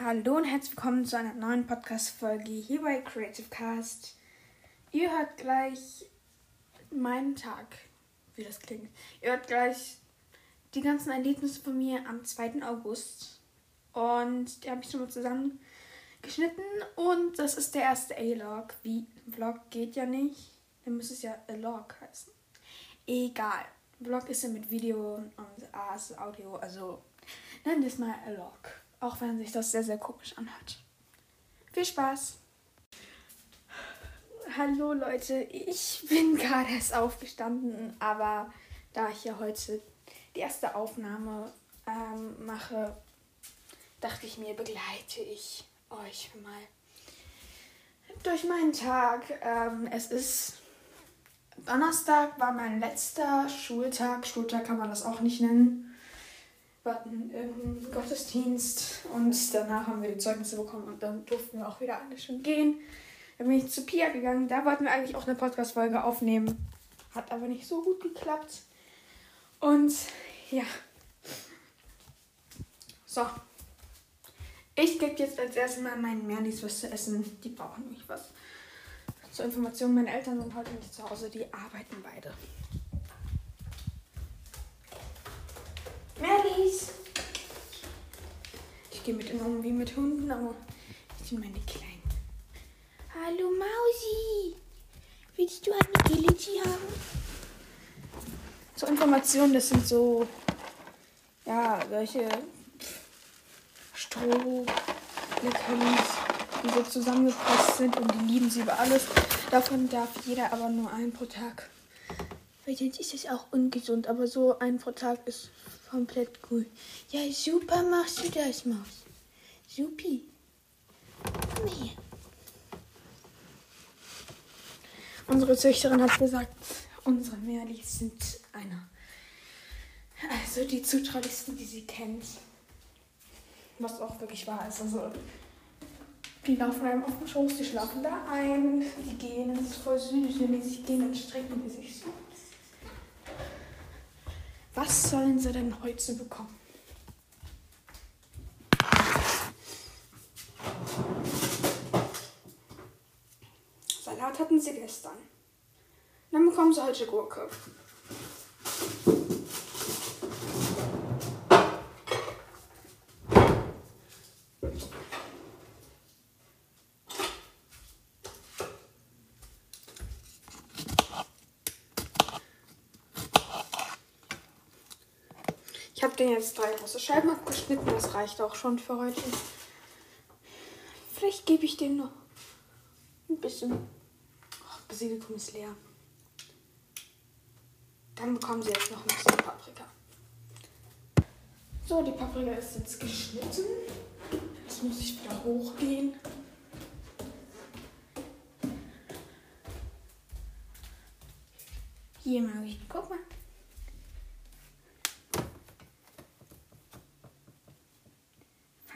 Hallo und herzlich willkommen zu einer neuen Podcast-Folge hier bei Creative Cast. Ihr hört gleich meinen Tag, wie das klingt. Ihr hört gleich die ganzen Erlebnisse von mir am 2. August. Und die habe ich schon mal zusammengeschnitten. Und das ist der erste A-Log. Wie Vlog geht ja nicht. Dann müsste es ja A-Log heißen. Egal. Vlog ist ja mit Video und A ist Audio. Also nennen wir es mal A-Log. Auch wenn sich das sehr, sehr komisch anhört. Viel Spaß! Hallo Leute, ich bin gerade erst aufgestanden, aber da ich ja heute die erste Aufnahme ähm, mache, dachte ich mir, begleite ich euch mal durch meinen Tag. Ähm, es ist Donnerstag, war mein letzter Schultag. Schultag kann man das auch nicht nennen hatten irgendeinen Gottesdienst und danach haben wir die Zeugnisse bekommen und dann durften wir auch wieder alle schon gehen. Dann bin ich zu Pia gegangen. Da wollten wir eigentlich auch eine Podcast-Folge aufnehmen. Hat aber nicht so gut geklappt. Und ja. So. Ich gebe jetzt als erstes mal meinen Merlis was zu essen. Die brauchen nämlich was. Zur Information, meine Eltern sind heute nicht zu Hause. Die arbeiten beide. Merlis. Ich gehe mit ihnen um wie mit Hunden, aber ich sind meine Kleinen. Hallo Mausi. Willst du eine Gillichi haben? Zur Information, das sind so, ja, solche Stroh, Leckerlis, die so zusammengepresst sind und die lieben sie über alles. Davon darf jeder aber nur einen pro Tag. Weil sonst ist es auch ungesund, aber so ein pro Tag ist komplett cool. Ja, super machst du das, Maus. Supi. Komm her. Unsere Züchterin hat gesagt, unsere Merlis sind einer. Also die zutraulichsten, die sie kennt. Was auch wirklich wahr ist. Also, die laufen einem auf dem Schoß, die schlafen da ein, die gehen, das ist voll süß, wenn die sich gehen, dann strecken die sich so. Was sollen sie denn heute bekommen? Salat hatten sie gestern. Dann bekommen sie heute Gurke. Jetzt drei große Scheiben abgeschnitten. Das reicht auch schon für heute. Vielleicht gebe ich dem noch ein bisschen. Ach, Basilikum ist leer. Dann bekommen sie jetzt noch ein bisschen Paprika. So, die Paprika ist jetzt geschnitten. Jetzt muss ich wieder hochgehen. Hier mal, guck mal.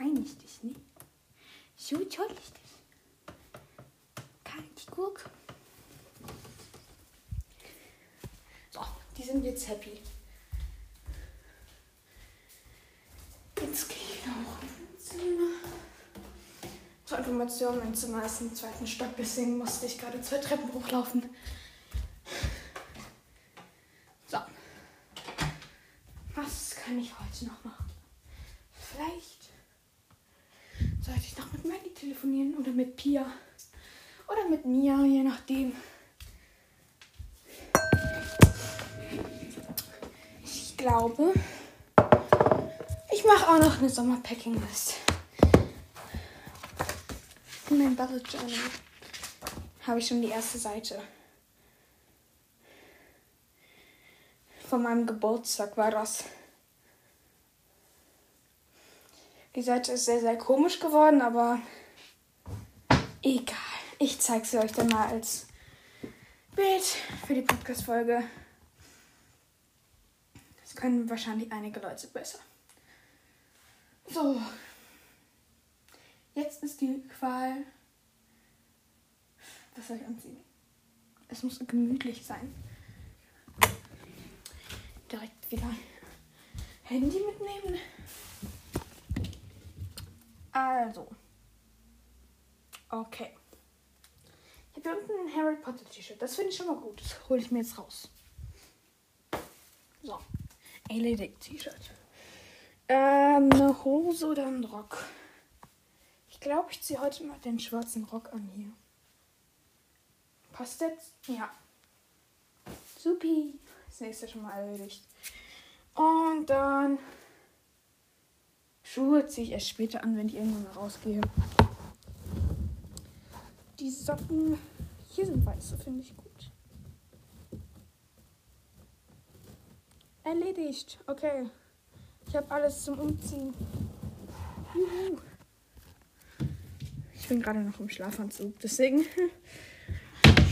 Fein ist das, ne? So toll ist das. Kalt Gurke. So, jetzt happy. Jetzt gehe ich hoch ins Zimmer. Zur Information, mein Zimmer ist im zweiten Stock, deswegen musste ich gerade zwei Treppen hochlaufen. So. Was kann ich heute noch machen? Vielleicht sollte ich noch mit Mandy telefonieren oder mit Pia oder mit Mia, je nachdem. Glaube, ich mache auch noch eine Sommerpacking-List. In meinem Bubble Journal habe ich schon die erste Seite. Von meinem Geburtstag war das. Die Seite ist sehr, sehr komisch geworden, aber egal. Ich zeige sie euch dann mal als Bild für die Podcast-Folge. Können wahrscheinlich einige Leute besser. So. Jetzt ist die Qual. Was soll ich anziehen? Es muss gemütlich sein. Direkt wieder Handy mitnehmen. Also. Okay. Ich habe unten ein Harry Potter T-Shirt. Das finde ich schon mal gut. Das hole ich mir jetzt raus. So. Erledigt T-Shirt. Ähm, eine Hose oder ein Rock? Ich glaube, ich ziehe heute mal den schwarzen Rock an hier. Passt jetzt? Ja. Supi. Das nächste schon mal erledigt. Und dann Schuhe ziehe ich erst später an, wenn ich irgendwann mal rausgehe. Die Socken hier sind weiße, finde ich gut. Erledigt. Okay. Ich habe alles zum Umziehen. Juhu. Ich bin gerade noch im Schlafanzug, deswegen.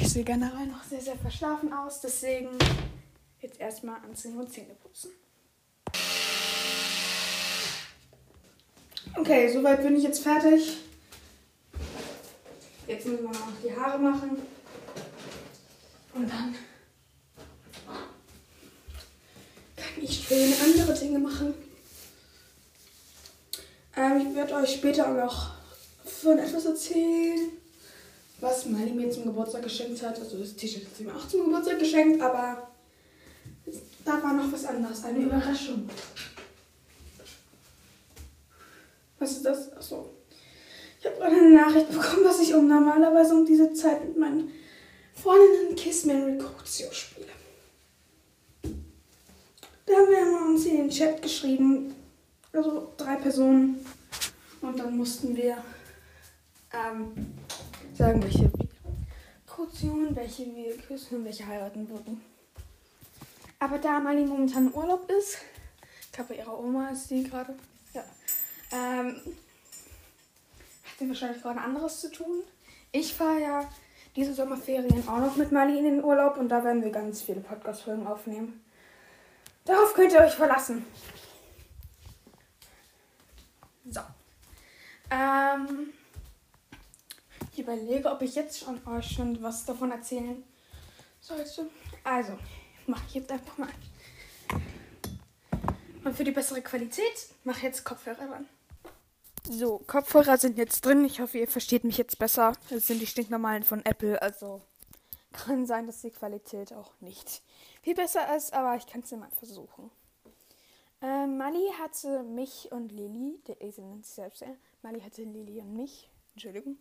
Ich sehe generell noch sehr, sehr verschlafen aus, deswegen jetzt erstmal anziehen und Zähne putzen. Okay, soweit bin ich jetzt fertig. Jetzt müssen wir noch die Haare machen. Und dann schöne andere Dinge machen. Ähm, ich werde euch später auch noch von etwas erzählen, was Mali mir zum Geburtstag geschenkt hat. Also das T-Shirt hat sie mir auch zum Geburtstag geschenkt, aber da war noch was anderes, eine Überraschung. Was ist das? Achso. Ich habe gerade eine Nachricht bekommen, dass ich um normalerweise um diese Zeit mit meinen Freundinnen Kissman Recruitio spiele. Da haben wir uns in den Chat geschrieben, also drei Personen. Und dann mussten wir ähm, sagen, welche wir Kaution, welche wir küssen und welche heiraten würden. Aber da Mali momentan im Urlaub ist, ich glaube, ihre Oma ist die gerade, ja, ähm, hat sie wahrscheinlich gerade anderes zu tun. Ich fahre ja diese Sommerferien auch noch mit Mali in den Urlaub und da werden wir ganz viele Podcast-Folgen aufnehmen. Darauf könnt ihr euch verlassen. So. Ähm, ich überlege, ob ich jetzt schon euch schon was davon erzählen sollte. Also, mache ich jetzt einfach mal. Und für die bessere Qualität mache ich jetzt Kopfhörer ran. So, Kopfhörer sind jetzt drin. Ich hoffe, ihr versteht mich jetzt besser. Das sind die stinknormalen von Apple, also kann sein, dass die Qualität auch nicht viel besser ist, aber ich kann es ja mal versuchen. Äh, Mali hatte mich und Lilly, der Esel nennt sich selbst, äh, Mali hatte Lilly und mich, Entschuldigung,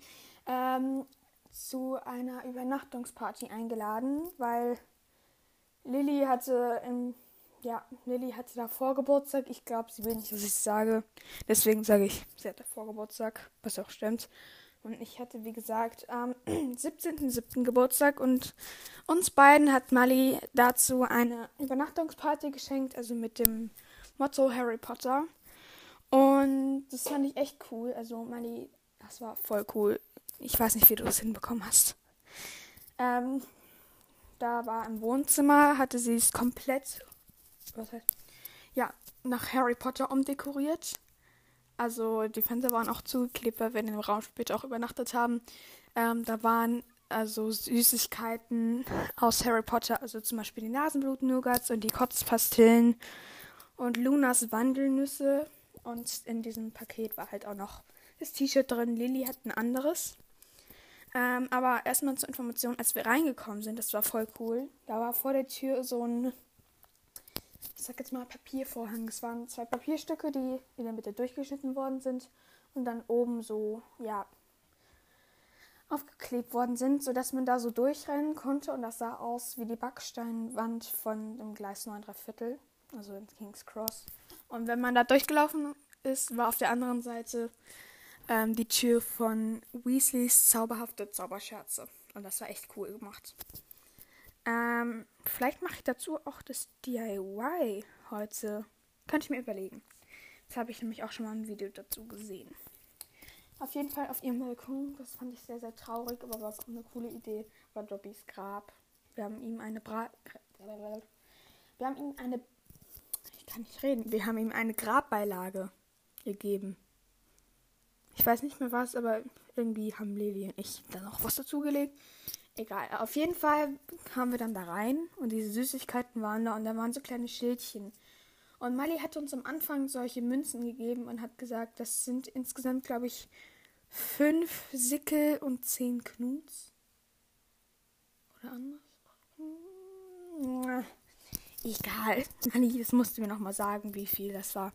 ähm, zu einer Übernachtungsparty eingeladen, weil Lilly hatte im ja, Lilly hatte davor Geburtstag. Ich glaube, sie will nicht, dass ich sage. Deswegen sage ich, sie hat davor Geburtstag, was auch stimmt. Und ich hatte, wie gesagt, am 17.07. Geburtstag und uns beiden hat Mali dazu eine Übernachtungsparty geschenkt, also mit dem Motto Harry Potter. Und das fand ich echt cool. Also Mali, das war voll cool. Ich weiß nicht, wie du das hinbekommen hast. Ähm, da war im Wohnzimmer, hatte sie es komplett was heißt, ja, nach Harry Potter umdekoriert. Also die Fenster waren auch zugeklebt, weil wir in dem Raum später auch übernachtet haben. Ähm, da waren also Süßigkeiten aus Harry Potter, also zum Beispiel die Nasenblut-Nougats und die Kotzpastillen und Lunas Wandelnüsse. Und in diesem Paket war halt auch noch das T-Shirt drin. Lilly hat ein anderes. Ähm, aber erstmal zur Information, als wir reingekommen sind, das war voll cool. Da war vor der Tür so ein ich sag jetzt mal Papiervorhang. Es waren zwei Papierstücke, die in der Mitte durchgeschnitten worden sind und dann oben so, ja, aufgeklebt worden sind, sodass man da so durchrennen konnte und das sah aus wie die Backsteinwand von dem Gleis 9 Viertel, also in King's Cross. Und wenn man da durchgelaufen ist, war auf der anderen Seite ähm, die Tür von Weasleys zauberhafte Zauberscherze. Und das war echt cool gemacht. Ähm, vielleicht mache ich dazu auch das DIY heute. Könnte ich mir überlegen. Das habe ich nämlich auch schon mal ein Video dazu gesehen. Auf jeden Fall auf ihrem Balkon. Das fand ich sehr, sehr traurig, aber war auch eine coole Idee. War Dobbys Grab. Wir haben ihm eine Bra Wir haben ihm eine. Ich kann nicht reden. Wir haben ihm eine Grabbeilage gegeben. Ich weiß nicht mehr was, aber irgendwie haben Levi und ich da noch was dazugelegt. Egal, auf jeden Fall kamen wir dann da rein und diese Süßigkeiten waren da und da waren so kleine Schildchen. Und Mali hat uns am Anfang solche Münzen gegeben und hat gesagt, das sind insgesamt, glaube ich, fünf Sickel und zehn Knuts. Oder anders? Egal. Mali, das musst du mir nochmal sagen, wie viel das war.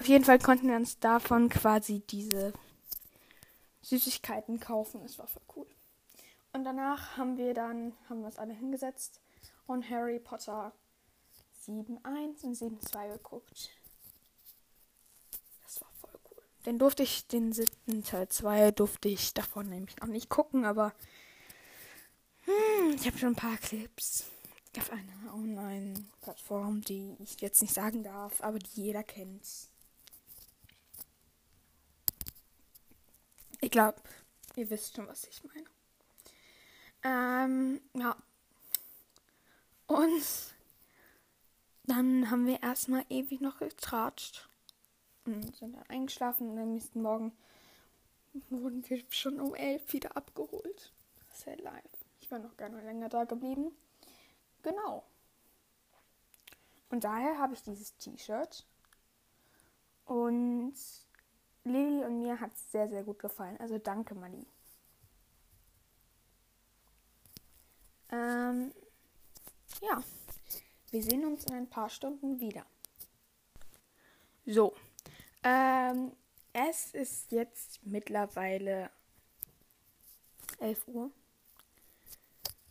Auf jeden Fall konnten wir uns davon quasi diese Süßigkeiten kaufen. Das war voll cool. Und danach haben wir dann, haben wir uns alle hingesetzt und Harry Potter 7.1 und 7.2 geguckt. Das war voll cool. Den durfte ich, den siebten Teil 2 durfte ich davon nämlich noch nicht gucken, aber hm, ich habe schon ein paar Clips auf einer Online-Plattform, die ich jetzt nicht sagen darf, aber die jeder kennt. Ich glaube, ihr wisst schon, was ich meine. Ähm, ja. Und dann haben wir erstmal ewig noch getratscht. Und sind dann eingeschlafen und am nächsten Morgen wurden wir schon um elf wieder abgeholt. Sad life. Ich war noch gerne länger da geblieben. Genau. Und daher habe ich dieses T-Shirt. Und Lilly und mir hat es sehr, sehr gut gefallen. Also danke, Mali. Ähm, ja, wir sehen uns in ein paar Stunden wieder. So, ähm, es ist jetzt mittlerweile 11 Uhr.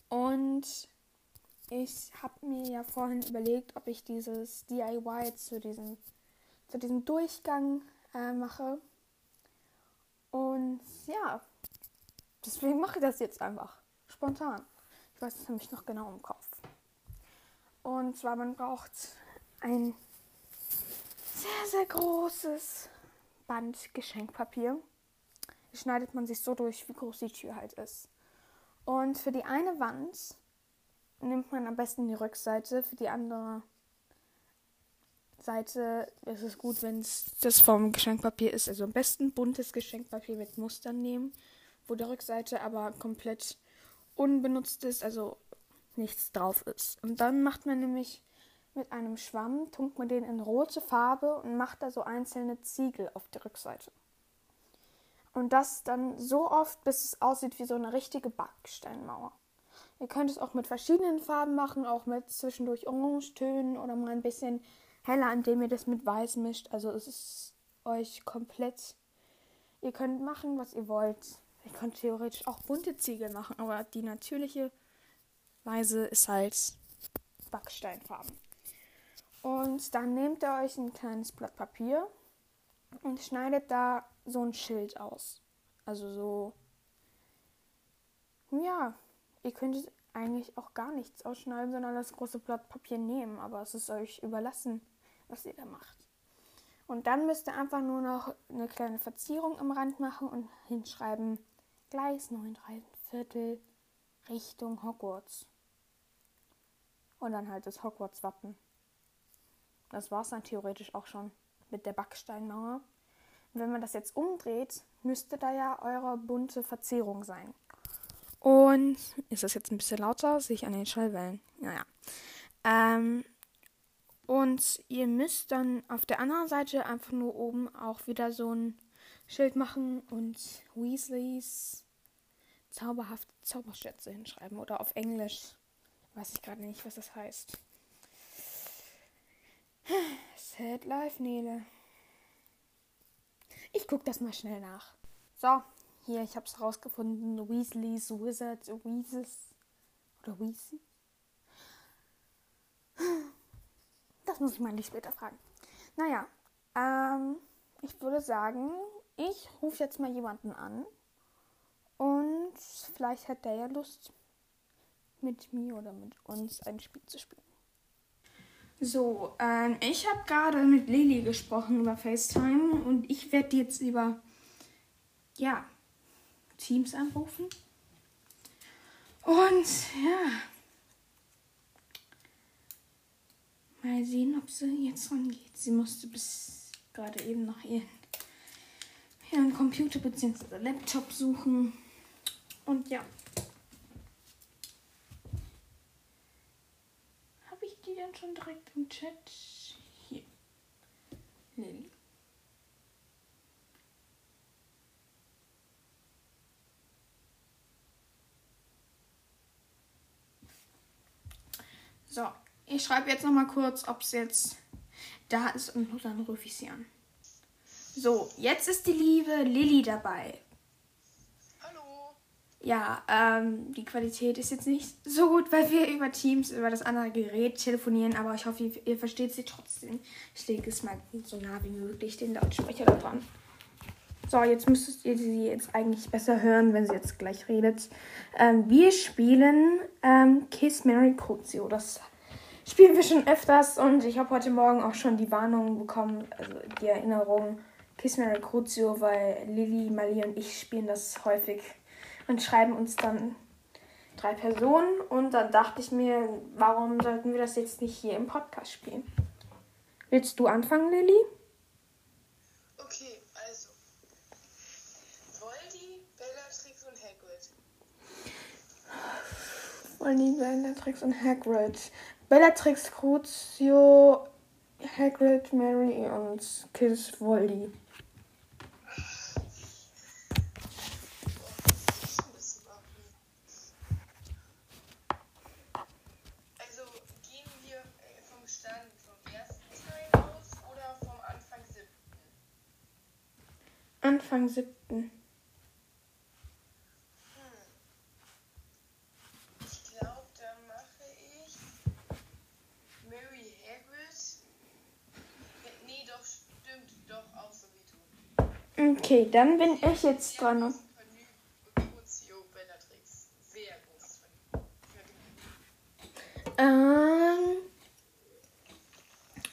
Und ich habe mir ja vorhin überlegt, ob ich dieses DIY zu diesem, zu diesem Durchgang äh, mache. Und ja, deswegen mache ich das jetzt einfach spontan. Ich weiß es nämlich noch genau im Kopf. Und zwar, man braucht ein sehr, sehr großes Band Geschenkpapier. Das schneidet man sich so durch, wie groß die Tür halt ist. Und für die eine Wand nimmt man am besten die Rückseite. Für die andere Seite ist es gut, wenn es das vom Geschenkpapier ist. Also am besten buntes Geschenkpapier mit Mustern nehmen, wo die Rückseite aber komplett unbenutzt ist, also nichts drauf ist. Und dann macht man nämlich mit einem Schwamm, tunkt man den in rote Farbe und macht da so einzelne Ziegel auf der Rückseite. Und das dann so oft, bis es aussieht wie so eine richtige Backsteinmauer. Ihr könnt es auch mit verschiedenen Farben machen, auch mit zwischendurch Orangetönen oder mal ein bisschen heller, indem ihr das mit Weiß mischt. Also es ist euch komplett. Ihr könnt machen, was ihr wollt. Ihr könnt theoretisch auch bunte Ziegel machen, aber die natürliche Weise ist halt Backsteinfarben. Und dann nehmt ihr euch ein kleines Blatt Papier und schneidet da so ein Schild aus. Also so. Ja, ihr könntet eigentlich auch gar nichts ausschneiden, sondern das große Blatt Papier nehmen, aber es ist euch überlassen, was ihr da macht. Und dann müsst ihr einfach nur noch eine kleine Verzierung am Rand machen und hinschreiben Gleis 9, 3 Viertel Richtung Hogwarts. Und dann halt das Hogwarts-Wappen. Das war es dann theoretisch auch schon mit der Backsteinmauer. Und wenn man das jetzt umdreht, müsste da ja eure bunte Verzierung sein. Und ist das jetzt ein bisschen lauter? Sehe ich an den Schallwellen. Naja. Ähm, und ihr müsst dann auf der anderen Seite einfach nur oben auch wieder so ein Schild machen und Weasleys zauberhafte Zauberschätze hinschreiben. Oder auf Englisch. Weiß ich gerade nicht, was das heißt. Sad Life, Nele. Ich guck das mal schnell nach. So, hier, ich hab's rausgefunden. Weasleys, Wizards, Weezes. Oder Weezy? Das muss ich mal nicht später fragen. Naja, ähm, ich würde sagen, ich rufe jetzt mal jemanden an. Und vielleicht hat der ja Lust, mit mir oder mit uns ein Spiel zu spielen. So, ähm, ich habe gerade mit Lili gesprochen über FaceTime und ich werde jetzt über, ja, Teams anrufen. Und ja, mal sehen, ob sie jetzt rangeht. Sie musste bis gerade eben noch ihren, ihren Computer bzw. Laptop suchen. Und ja. Habe ich die denn schon direkt im Chat? Hier. Lilly. So, ich schreibe jetzt noch mal kurz, ob es jetzt da ist und dann rufe ich sie an. So, jetzt ist die liebe Lilly dabei. Hallo. Ja, ähm, die Qualität ist jetzt nicht so gut, weil wir über Teams, über das andere Gerät telefonieren, aber ich hoffe, ihr, ihr versteht sie trotzdem. Ich lege es mal so nah wie möglich, den Lautsprecher da dran. So, jetzt müsstet ihr sie jetzt eigentlich besser hören, wenn sie jetzt gleich redet. Ähm, wir spielen ähm, Kiss Mary Crucio. Das spielen wir schon öfters und ich habe heute Morgen auch schon die Warnung bekommen, also die Erinnerung Kiss Mary Crucio, weil Lilly, Mali und ich spielen das häufig und schreiben uns dann drei Personen und dann dachte ich mir, warum sollten wir das jetzt nicht hier im Podcast spielen? Willst du anfangen, Lilly? Okay, also. Voldy, Bellatrix und Hagrid. Voldy, Bellatrix und Hagrid. Bellatrix, Crucio, Hagrid, Mary und Kiss Voldy. Das machen. Also gehen wir äh, vom Stand vom ersten Teil aus oder vom Anfang siebten? Anfang siebten. Hm. Ich glaube, da mache ich Mary Hagrid. Äh, Nee, doch, stimmt, doch, auch so wie du. Okay, dann bin ich jetzt dran. Ähm,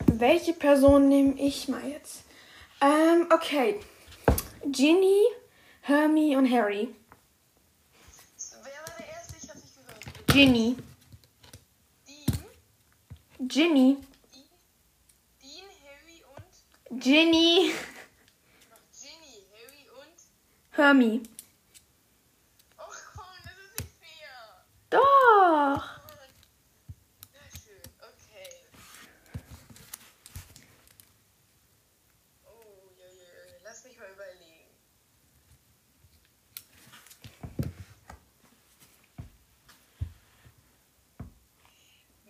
welche Person nehme ich mal jetzt? Ähm, okay. Ginny, Hermie und Harry. Wer war der Erste? Ich hab's nicht gehört. Ginny. Dean, Ginny. Dean, Harry und Ginny. Ginny, Harry und. Hermie. Oh komm, das ist nicht fair. Doch. Na schön, okay. Oh, je, je, lass mich mal überlegen.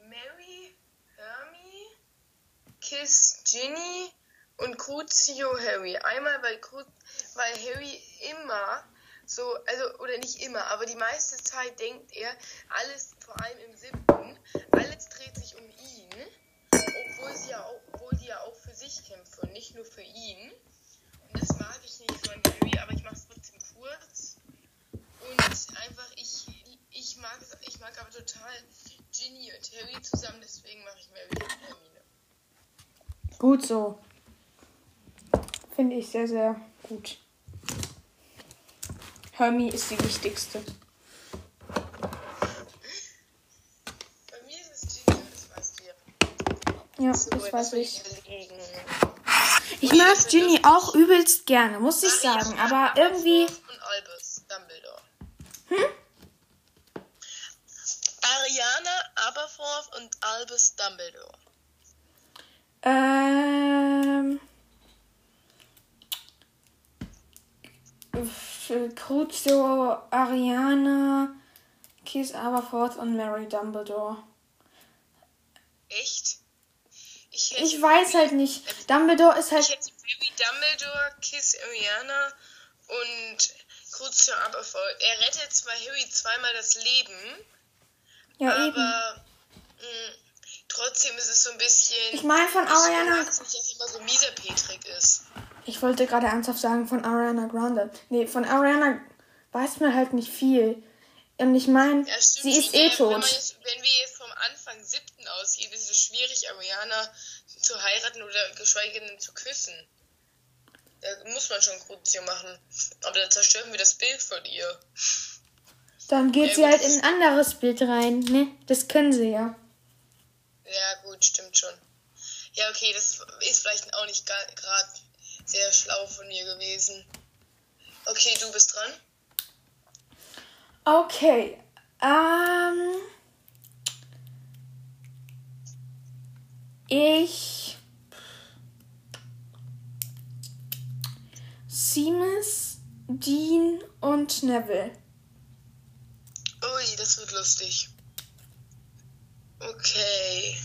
Mary, Hermie, Kiss, Ginny und Crucio Harry. Einmal, weil, Cru weil Harry immer so, also, oder nicht immer, aber die meiste Zeit denkt er, alles, vor allem im siebten, alles dreht sich um ihn, obwohl, sie ja auch, obwohl die ja auch für sich kämpfen und nicht nur für ihn. Und das mag ich nicht von Harry, aber ich mache es trotzdem kurz. Und einfach, ich, ich, mag es, ich mag aber total Ginny und Harry zusammen, deswegen mache ich Mary und Hermine. Gut so. Finde ich sehr, sehr gut. Hermie ist die wichtigste. Bei mir ist es Ginny, das weißt du ja. Ja, So, das weiß ich. Ich mag Ginny auch übelst gerne, muss ich sagen. Aber irgendwie. Und Albus Dumbledore. Hm? Ariana Aberforth und Albus Dumbledore. Ähm. Crucio, Ariana, Kiss Aberforth und Mary Dumbledore. Echt? Ich, Ich weiß halt nicht. Dumbledore ist Ich halt. hätte Baby Dumbledore, Kiss Ariana und Crucio Aberforth. Er rettet zwar Harry zweimal das Leben, Ja, eben. aber mh, trotzdem ist es so ein bisschen. Ich meine von Ich Ariana. mag's nicht, dass er immer so mieser Petrik ist. Ich wollte gerade ernsthaft sagen von Ariana Grande. Nee, von Ariana weiß man halt nicht viel. Und ich meine, Ja, sie ist eh Wenn tot. jetzt- Wenn wir jetzt vom Anfang siebten ausgehen, ist es schwierig, Ariana zu heiraten oder geschweige denn zu küssen. Da muss man schon Crucio machen. Aber da zerstören wir das Bild von ihr. Dann geht Ja, sie halt in ein anderes Bild rein, ne? Das können sie ja. Ja, gut, stimmt schon. Ja, okay, das ist vielleicht auch nicht gerade sehr schlau von mir gewesen. Okay, du bist dran. Okay. Ähm. Ich Seamus, Dean und Neville. Ui, das wird lustig. Okay.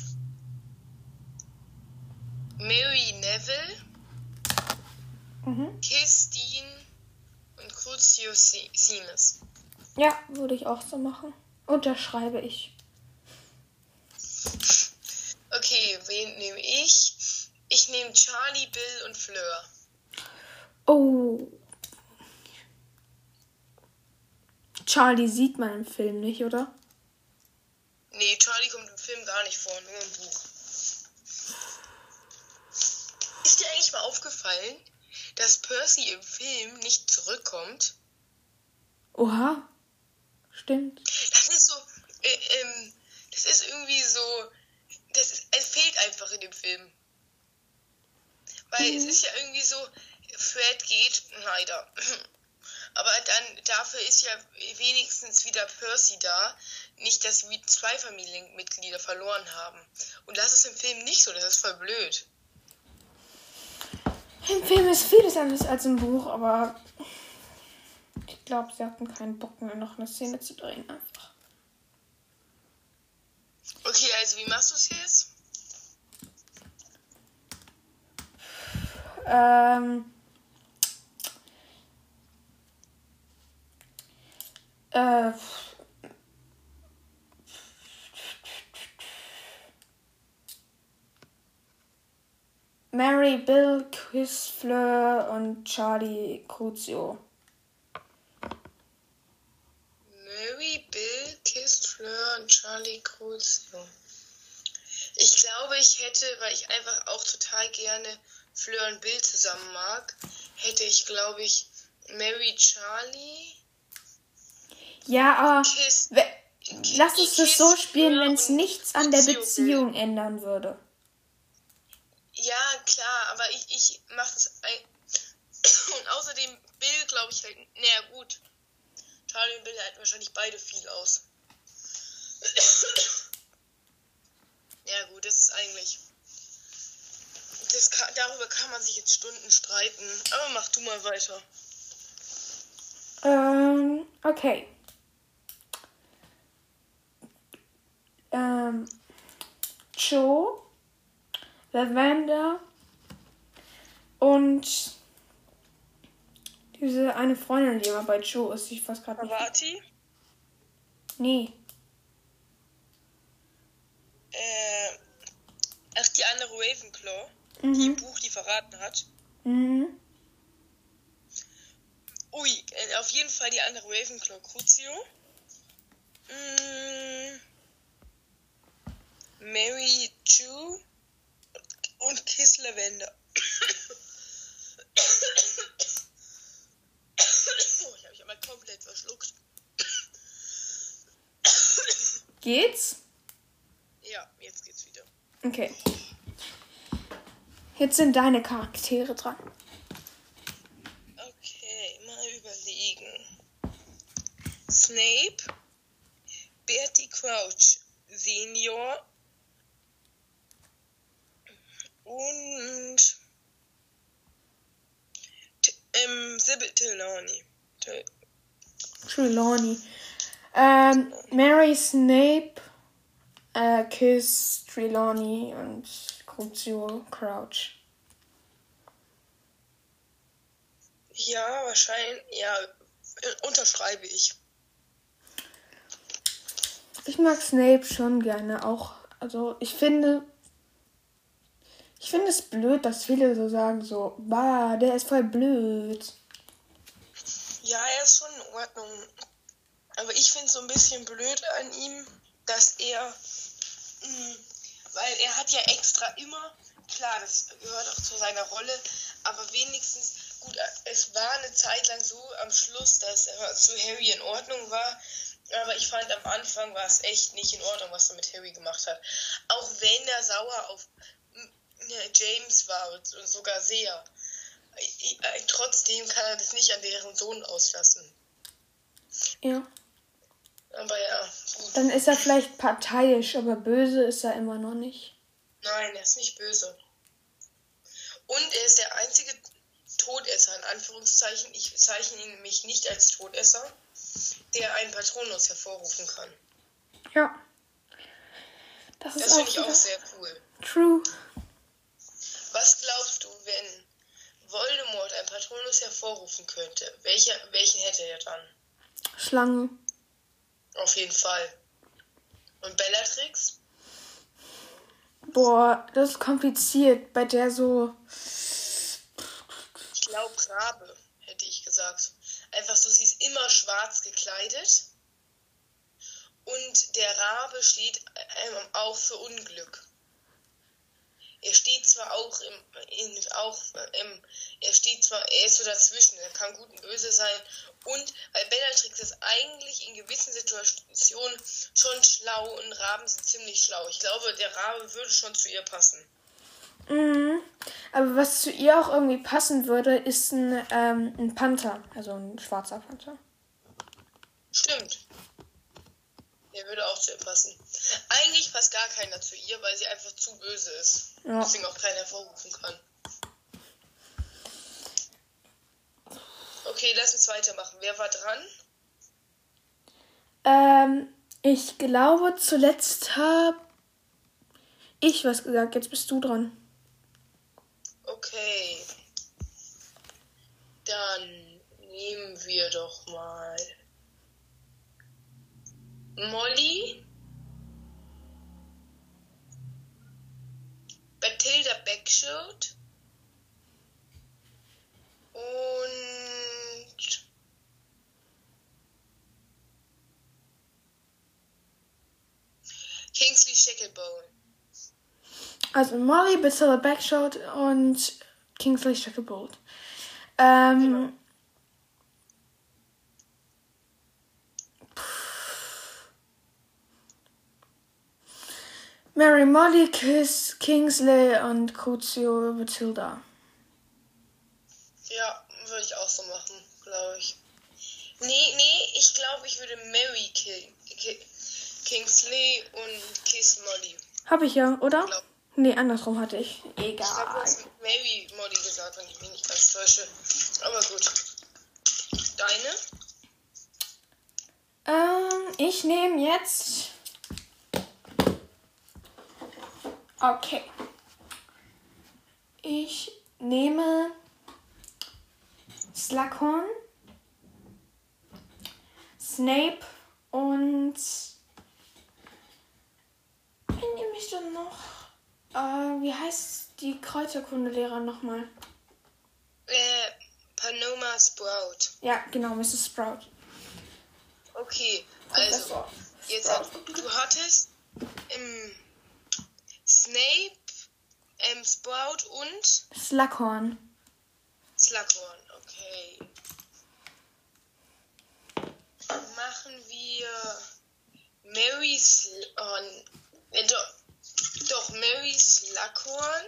Mary Neville, Mhm. Kiss Dean und Crucio Se- Seamus. Ja, würde ich auch so machen. Unterschreibe ich. Okay, wen nehme ich? Ich nehme Charlie, Bill und Fleur. Oh. Charlie sieht man im Film nicht, oder? Nee, Charlie kommt im Film gar nicht vor, nur im Buch. Ist dir eigentlich mal aufgefallen, dass Percy im Film nicht zurückkommt? Oha. Stimmt. Das ist so, äh, ähm, das ist irgendwie so, das ist, es fehlt einfach in dem Film. Weil es ist ja irgendwie so, Fred geht, leider. Aber dann, dafür ist ja wenigstens wieder Percy da. Nicht, dass wir zwei Familienmitglieder verloren haben. Und das ist im Film nicht so, das ist voll blöd. Im Film ist vieles anders als im Buch, aber ich glaube, sie hatten keinen Bock mehr, noch eine Szene zu drehen. Einfach. Okay, also wie machst du es jetzt? Ähm. Äh. Mary, Bill, Chris, Fleur und Charlie Crucio. Mary, Bill, Kiss, Fleur und Charlie Crucio. Ich glaube, ich hätte, weil ich einfach auch total gerne Fleur und Bill zusammen mag, hätte ich, glaube ich, Mary, Charlie, Ja, aber Kiss. lass uns das so spielen, wenn es nichts an der. Beziehung ändern würde. Ja, klar, aber ich, ich mache das. Und außerdem Bill, glaube ich, halt. Naja, gut. Charlie und Bill halten wahrscheinlich beide viel aus. ja, gut, das ist eigentlich. Das kann, darüber kann man sich jetzt Stunden streiten. Aber mach du mal weiter. Ähm, okay. Ähm, Joe, Lavender und diese eine Freundin, die immer bei Joe ist. Ich weiß gerade nicht. Parvati? Nee. Äh. Ach, die andere Ravenclaw, die im Mhm. Buch die verraten hat. Mhm. Ui, äh, auf jeden Fall die andere Ravenclaw Crucio. Mm, Mary Chu und Kiss Lavender. oh, ich habe mich einmal komplett verschluckt. Geht's? Ja, jetzt geht's wieder. Okay. Jetzt sind deine Charaktere dran. Okay, mal überlegen. Snape, Bertie Crouch Senior und ähm, Sybil Trelawney. Trelawney. Ähm, Mary Snape, äh, Kiss, Trelawney und Crucio Crouch. ja, wahrscheinlich, ja, unterschreibe ich. Ich mag Snape schon gerne auch. Also ich finde. Ich finde es blöd, dass viele so sagen, so, bah, der ist voll blöd. Ja, er ist schon in Ordnung. Aber ich finde es so ein bisschen blöd an ihm, dass er. Mh, weil er hat ja extra immer. Klar, das gehört auch zu seiner Rolle. Aber wenigstens. Gut, es war eine Zeit lang so am Schluss, dass er zu Harry in Ordnung war. Aber ich fand am Anfang war es echt nicht in Ordnung, was er mit Harry gemacht hat. Auch wenn er sauer auf mm, James war und sogar sehr. I- Trotzdem kann er das nicht an deren Sohn auslassen. Ja. Aber ja, gut. Dann ist er vielleicht parteiisch, aber böse ist er immer noch nicht. Nein, er ist nicht böse. Und er ist der einzige Todesser, in Anführungszeichen, ich bezeichne ihn nämlich nicht als Todesser, der einen Patronus hervorrufen kann. Ja. Das Das finde ich auch sehr cool. true. Was glaubst du, wenn Voldemort einen Patronus hervorrufen könnte? Welcher, welchen hätte er dann? Schlange. Auf jeden Fall. Und Bellatrix? Boah, das ist kompliziert. Bei der so. Ich glaube Rabe, hätte ich gesagt. Einfach so, sie ist immer schwarz gekleidet. Und der Rabe steht auch für Unglück. Er steht zwar auch im, in, auch im, er steht zwar, er ist so dazwischen, er kann gut und böse sein. Und weil Bellatrix ist eigentlich in gewissen Situationen schon schlau und Raben sind ziemlich schlau. Ich glaube, der Rabe würde schon zu ihr passen. Mhm. Aber was zu ihr auch irgendwie passen würde, ist ein, ähm, ein Panther. Also ein schwarzer Panther. Stimmt. Der würde auch zu ihr passen. Eigentlich passt gar keiner zu ihr, weil sie einfach zu böse ist. Ja. Deswegen auch keiner hervorrufen kann. Okay, lass uns weitermachen. Wer war dran? Ähm, ich glaube, zuletzt habe ich was gesagt. Jetzt bist du dran. Okay. Dann nehmen wir doch mal Molly, Bathilda Backshirt und Kingsley Shacklebone. Also Molly, Bathilda Backshot und Kingsley Shacklebolt. Ähm, Mary Molly, Kiss, Kingsley und Crucio Bathilda. Ja, würde ich auch so machen, glaube ich. Nee, nee, ich glaube, ich würde Mary King, Ki- Kingsley und Kiss Molly. Hab ich ja, oder? Glaub. Nee, andersrum hatte ich. Ich habe Egal. jetzt Mary Molly gesagt, wenn ich mich nicht ganz täusche. Aber gut. Deine? Ähm, ich nehme jetzt. Okay. Ich nehme Slughorn, Snape und. Wen nehme ich denn noch? Äh, wie heißt die Kräuterkundelehrer nochmal? Äh, Panoma Sprout. Ja, genau, Mrs. Sprout. Okay, also, jetzt du hattest ähm, Snape, ähm, Sprout und Slughorn. Slughorn. Okay. Machen wir Mary Slughorn. Äh, doch, doch, Mary Slughorn,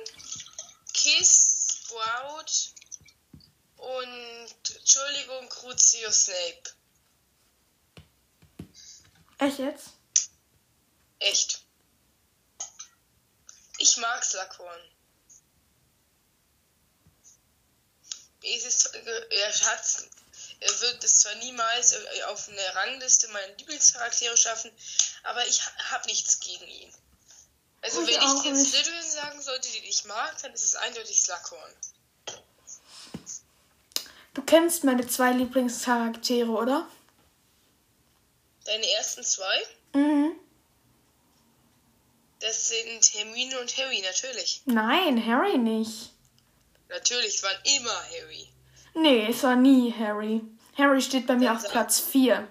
Kiss, Sprout und, Entschuldigung, Crucio Snape. Echt jetzt? Echt. Ich mag Slughorn. Es ist, er, hat, er wird es zwar niemals äh, auf eine Rangliste meiner Lieblingscharaktere schaffen, aber ich habe nichts gegen ihn. Also Ich wenn ich den nicht. Slytherin sagen sollte, den ich mag, dann ist es eindeutig Slughorn. Du kennst meine zwei Lieblingscharaktere, oder? Deine ersten zwei, Mhm. Das sind Hermine und Harry, natürlich. Nein, Harry nicht. Natürlich, es waren immer Harry. Nee, es war nie Harry. Harry steht bei mir Dann auf. Platz 4.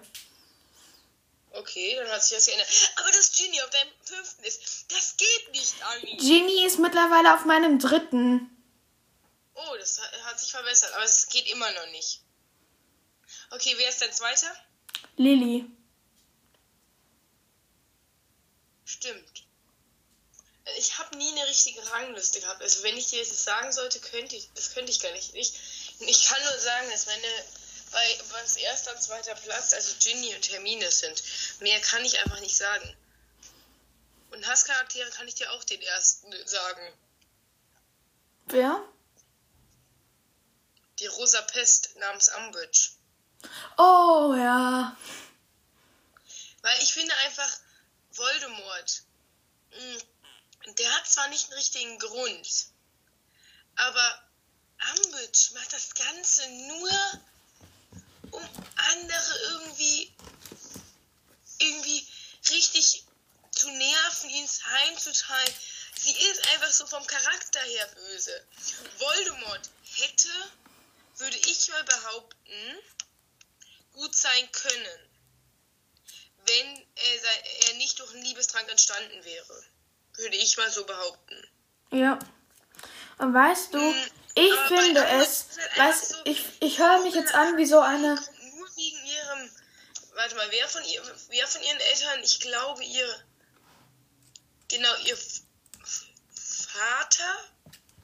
Okay, dann hat sich das geändert. Aber dass Ginny auf deinem fünften ist, das geht nicht, Ami. Ginny ist mittlerweile auf meinem dritten. Oh, das hat, hat sich verbessert, aber es geht immer noch nicht. Okay, wer ist dein zweiter? Lilly. Stimmt. Ich habe nie eine richtige Rangliste gehabt. Also wenn ich dir das sagen sollte, könnte ich, das könnte ich gar nicht. Ich, ich kann nur sagen, dass meine bei was erster und zweiter Platz, also Ginny und Hermine sind. Mehr kann ich einfach nicht sagen. Und Hasscharaktere kann ich dir auch den ersten sagen. Wer? die rosa Pest namens Umbridge. Oh ja. Weil ich finde einfach, Voldemort, mh, der hat zwar nicht einen richtigen Grund, aber Umbridge macht das Ganze nur, um andere irgendwie, irgendwie richtig zu nerven, ihn heimzutreiben. Sie ist einfach so vom Charakter her böse. Voldemort hätte, würde ich mal behaupten, gut sein können, wenn er, er nicht durch einen Liebestrank entstanden wäre. Würde ich mal so behaupten. Ja. Und weißt du, Mm, ich finde es, halt weißt, so- ich, ich höre mich jetzt an wie so eine, Nur wegen ihrem. Warte mal, wer von, ihr, wer von ihren Eltern? Ich glaube, ihr. Genau, ihr Vater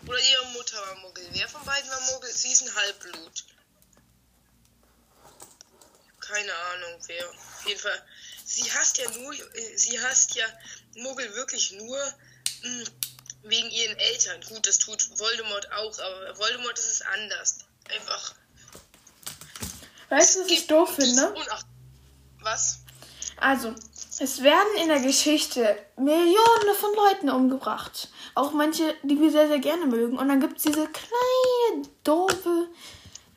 oder ihre Mutter war Muggel. Wer von beiden war Muggel? Sie ist ein Halbblut. Keine Ahnung, wer. Auf jeden Fall. Sie hasst ja nur. äh, Sie hasst ja Muggel wirklich nur. mh, Wegen ihren Eltern. Gut, das tut Voldemort auch, aber Voldemort ist es anders. Einfach weißt du, was ich doof finde? Was? Also, es werden in der Geschichte Millionen von Leuten umgebracht. Auch manche, die wir sehr, sehr gerne mögen. Und dann gibt es diese kleine, doofe,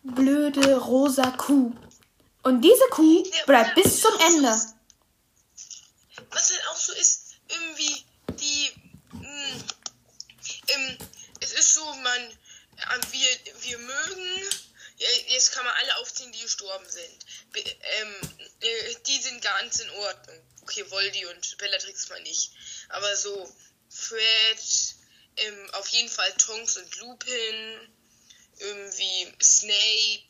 blöde, rosa Kuh. Und diese Kuh bleibt bis zum Ende. Was halt auch so ist, irgendwie die. Mh, ähm, es ist so, man. äh, Wir, wir mögen. Jetzt kann man alle aufziehen, die gestorben sind. Ähm, äh, die sind ganz in Ordnung. Okay, Voldy und Bellatrix mal nicht. Aber so Fred, ähm, auf jeden Fall Tonks und Lupin, irgendwie Snape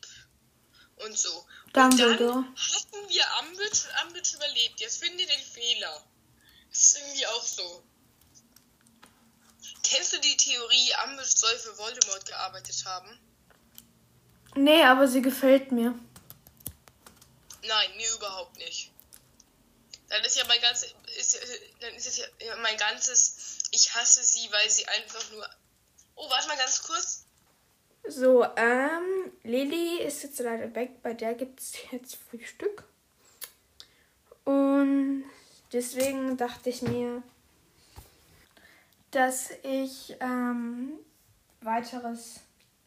und so. Dumbledore. Und dann hatten wir und Umbridge überlebt. Jetzt findet ihr den Fehler. Das ist irgendwie auch so. Kennst du die Theorie, Umbridge soll für Voldemort gearbeitet haben? Nee, aber sie gefällt mir. Nein, mir überhaupt nicht. Dann ist ja mein ganzes, ist, dann ist es ja mein ganzes, ich hasse sie, weil sie einfach nur. Oh, warte mal ganz kurz. So, ähm, Lilly ist jetzt leider weg. Bei der gibt es jetzt Frühstück. Und deswegen dachte ich mir, dass ich ähm, weiteres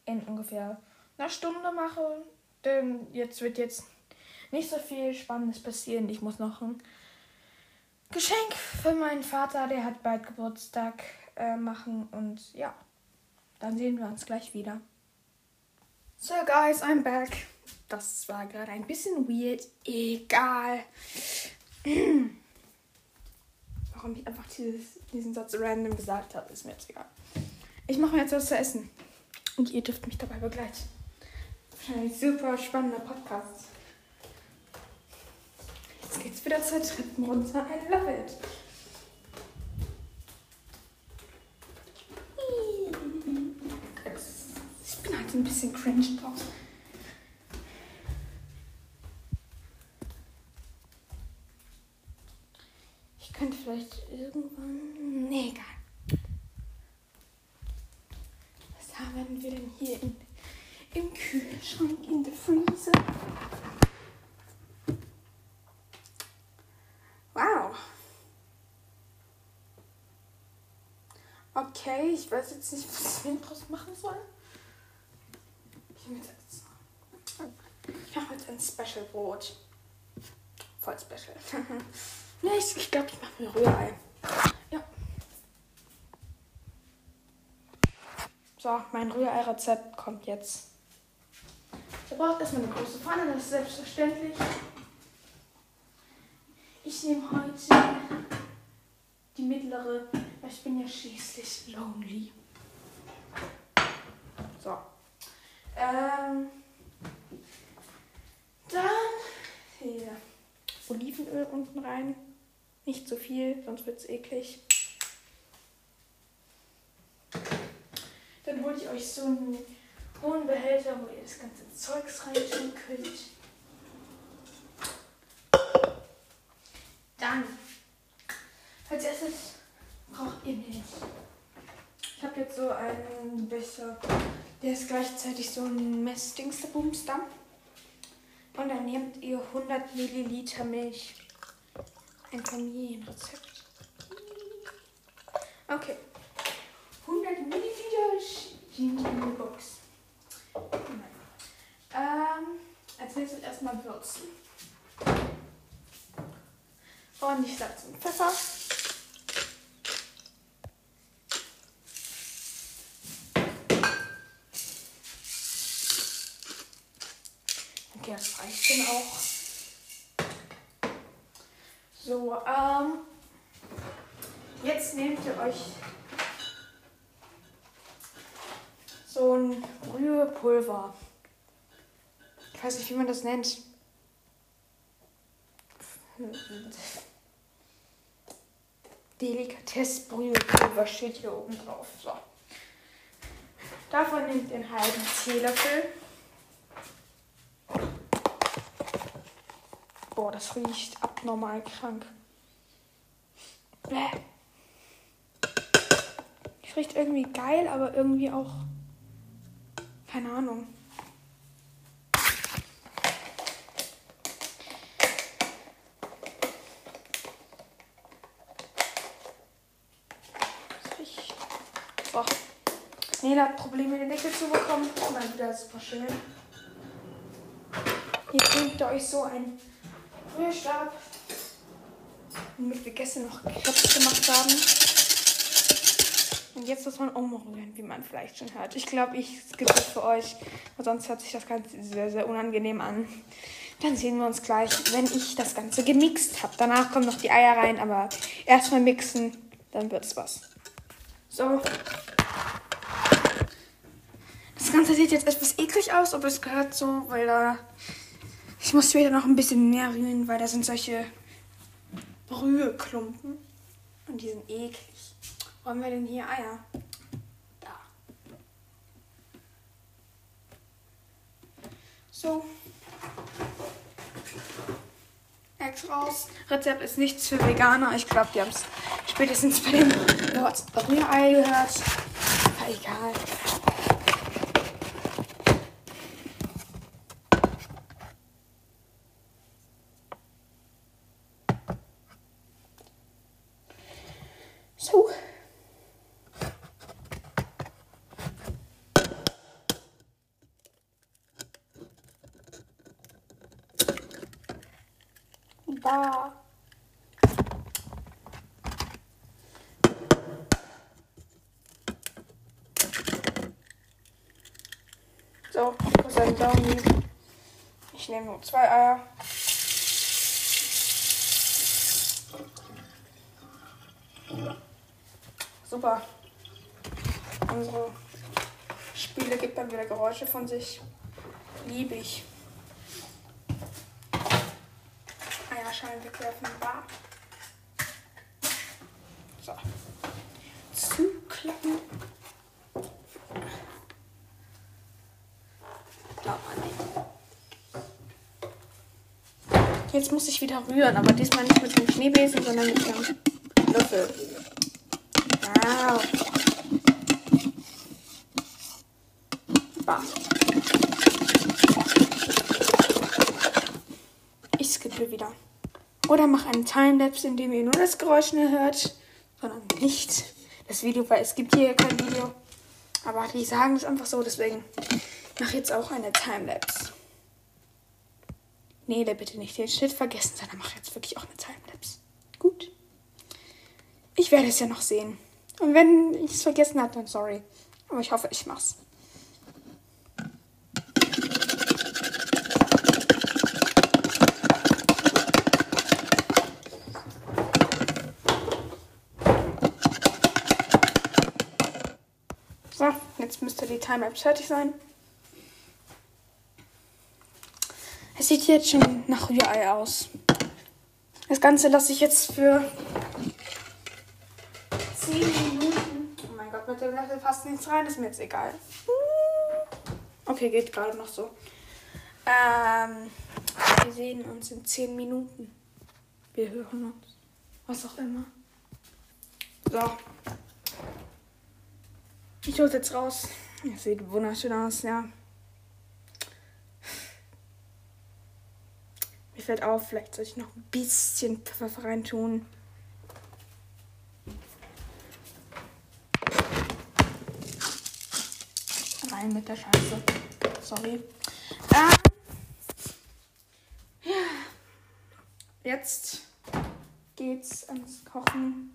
in ungefähr einer Stunde mache. Denn jetzt wird jetzt nicht so viel Spannendes passieren. Ich muss noch ein Geschenk für meinen Vater, der hat bald Geburtstag, äh, machen. Und ja, dann sehen wir uns gleich wieder. So guys, I'm back. Das war gerade ein bisschen weird. Egal. Warum ich einfach dieses, diesen Satz random gesagt habe, ist mir jetzt egal. Ich mache mir jetzt was zu essen. Und ihr dürft mich dabei begleiten. Wahrscheinlich super spannender Podcast. Jetzt geht's wieder zur dritten runter. I love it. Ich bin halt ein bisschen cringe drauf. Ich könnte vielleicht irgendwann. Nee, egal. Was haben wir denn hier in, im Kühlschrank, in der Freezer? Wow. Okay, ich weiß jetzt nicht, was ich daraus machen soll. Ich mache jetzt ein Special Brot. Voll special. ja, ich, ich glaube, ich mache mir Rührei. Ja. So, mein Rührei-Rezept kommt jetzt. Ihr braucht erstmal eine große Pfanne, das ist selbstverständlich. Ich nehme heute die mittlere, weil ich bin ja schließlich lonely. So. Ähm, dann hier Olivenöl unten rein. Nicht zu viel, sonst wird es eklig. Dann hole ich euch so einen hohen Behälter, wo ihr das ganze Zeugs reintun könnt. Dann, als erstes braucht ihr Milch. Ich habe jetzt so einen Becher, Der ist gleichzeitig so ein Messdingsterbumster. Und dann nehmt ihr 100 Milliliter Milch. Ein Familienrezept. Okay. 100 Milliliter Ginger Box. Ähm, als nächstes erstmal würzen. Ordentlich Salz und Pfeffer. 15 auch. So, ähm, jetzt nehmt ihr euch so ein Brühepulver. Ich weiß nicht, wie man das nennt. Delikatessbrühepulver steht hier oben drauf. So. Davon nehmt ihr einen halben Teelöffel. Boah, das riecht abnormal krank. Bäh. Es riecht irgendwie geil, aber irgendwie auch. Keine Ahnung. Das riecht. So. Nela hat Probleme, den Deckel zu bekommen. Mal wieder super schön. Hier nehmt ihr euch so ein Rührstab, womit wir gestern noch Krebs gemacht haben. Und jetzt muss man umrühren, wie man vielleicht schon hört. Ich glaube, ich skippe für euch, sonst hört sich das Ganze sehr, sehr unangenehm an. Dann sehen wir uns gleich, wenn ich das Ganze gemixt habe. Danach kommen noch die Eier rein, aber erstmal mixen, dann wird es was. So. Das Ganze sieht jetzt etwas eklig aus, aber es gehört so, weil da. Ich muss später noch ein bisschen mehr rühren, weil da sind solche Brüheklumpen. Und die sind eklig. Wo wir denn hier Eier? Da. So. Eggs raus. Rezept ist nichts für Veganer. Ich glaube, die haben es spätestens bei dem Wort Rührei gehört. Aber egal. So. Da. So, was ein Daumen. Nur zwei Eier. Super. Unsere Spiele gibt dann wieder Geräusche von sich. Liebe ich. Eierschalen wegwerfen. Bah. So. Zuklappen. Da mal nicht. Jetzt muss ich wieder rühren, aber diesmal nicht mit dem Schneebesen, sondern mit dem Löffel. Wow. Bah. Ich skippe wieder. Oder mache einen Timelapse, in dem ihr nur das Geräusch nur hört, sondern nicht das Video, weil es gibt hier kein Video. Aber die sagen es einfach so, deswegen mache jetzt auch eine Timelapse. Nee, der bitte nicht den Schnitt vergessen, sondern mache jetzt wirklich auch eine Timelapse. Gut. Ich werde es ja noch sehen. Und wenn ich es vergessen habe, dann sorry. Aber ich hoffe, ich mach's. So, jetzt müsste die Timelapse fertig sein. Es sieht jetzt schon nach Rührei aus. Das Ganze lasse ich jetzt für 10 Minuten. Oh mein Gott, mit dem Löffel passt nichts rein, ist mir jetzt egal. Okay, geht gerade noch so. Ähm, wir sehen uns in 10 Minuten. Wir hören uns. Was auch immer. So. Ich hole jetzt raus. Es sieht wunderschön aus, ja. Mir fällt auf, vielleicht soll ich noch ein bisschen Pfeffer reintun. Rein mit der Scheiße. Sorry. Ähm, ja. Jetzt geht's ans Kochen.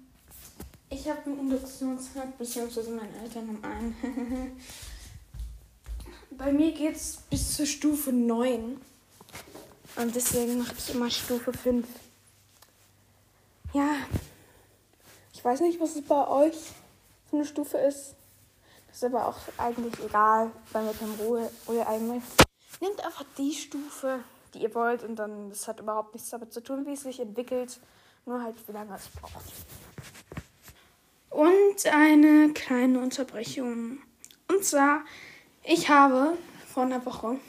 Ich habe einen Induktionsherd, beziehungsweise meine Eltern haben einen. Bei mir geht's bis zur Stufe 9. Und deswegen mache ich immer Stufe 5. Ja. Ich weiß nicht, was es bei euch für eine Stufe ist. Das ist aber auch eigentlich egal, weil mit dem Ruhe, Ruhe eigentlich. Nehmt einfach die Stufe, die ihr wollt und dann, das hat überhaupt nichts damit zu tun, wie es sich entwickelt. Nur halt, wie lange es braucht. Und eine kleine Unterbrechung. Und zwar, ich habe vor einer Woche,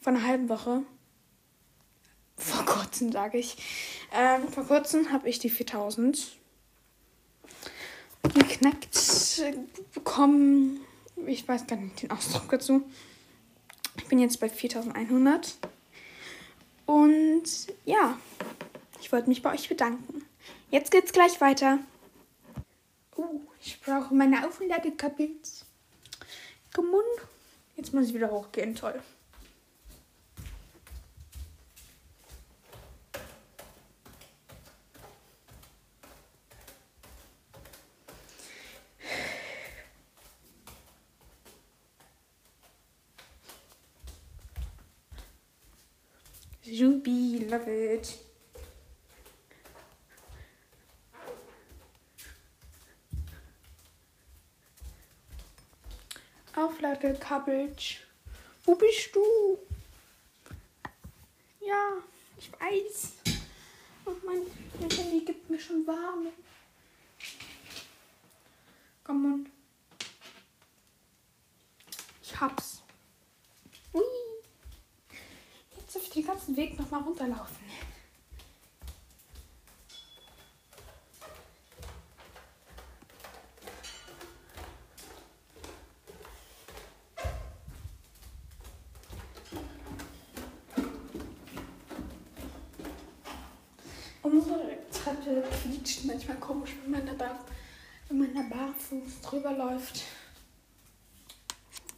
vor einer halben Woche, vor kurzem sage ich, ähm, vor kurzem habe ich die 4000 geknackt bekommen. Ich weiß gar nicht den Ausdruck dazu. Ich bin jetzt bei 4100. Und ja, ich wollte mich bei euch bedanken. Jetzt geht's gleich weiter. Uh, ich brauche meine Aufladekabels. Komm. Jetzt muss ich wieder hochgehen. Toll. Ruby, love it. Aufladekabelsch. Wo bist du? Ja, ich weiß. Und mein, mein Handy gibt mir schon warme. Komm on. Ich hab's. Ui. Jetzt darf ich den ganzen Weg nochmal runterlaufen. Unsere Treppe quietscht manchmal komisch, wenn man da, bar- wenn man da barfuß drüber läuft.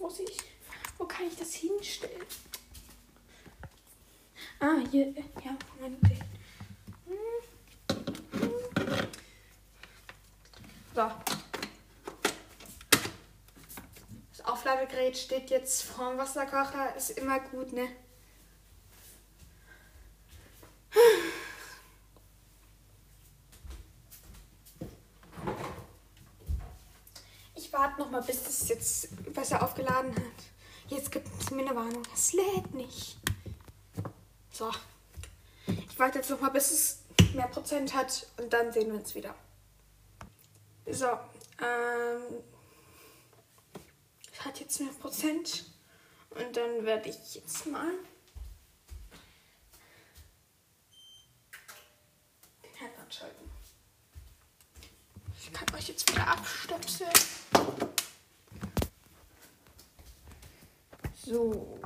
Muss ich, wo kann ich das hinstellen? Ah, hier, ja, Idee. Hm. So. Das Aufladegerät steht jetzt vorm Wasserkocher. Ist immer gut, ne? Ich warte noch mal, bis das jetzt besser aufgeladen hat. Jetzt gibt es mir eine Warnung. Es lädt nicht. So. Ich warte jetzt noch mal, bis es mehr Prozent hat und dann sehen wir uns wieder. So. Ähm. Es hat jetzt mehr Prozent. Und dann werde ich jetzt mal den Herd anschalten. Ich kann euch jetzt wieder abstöpseln. So.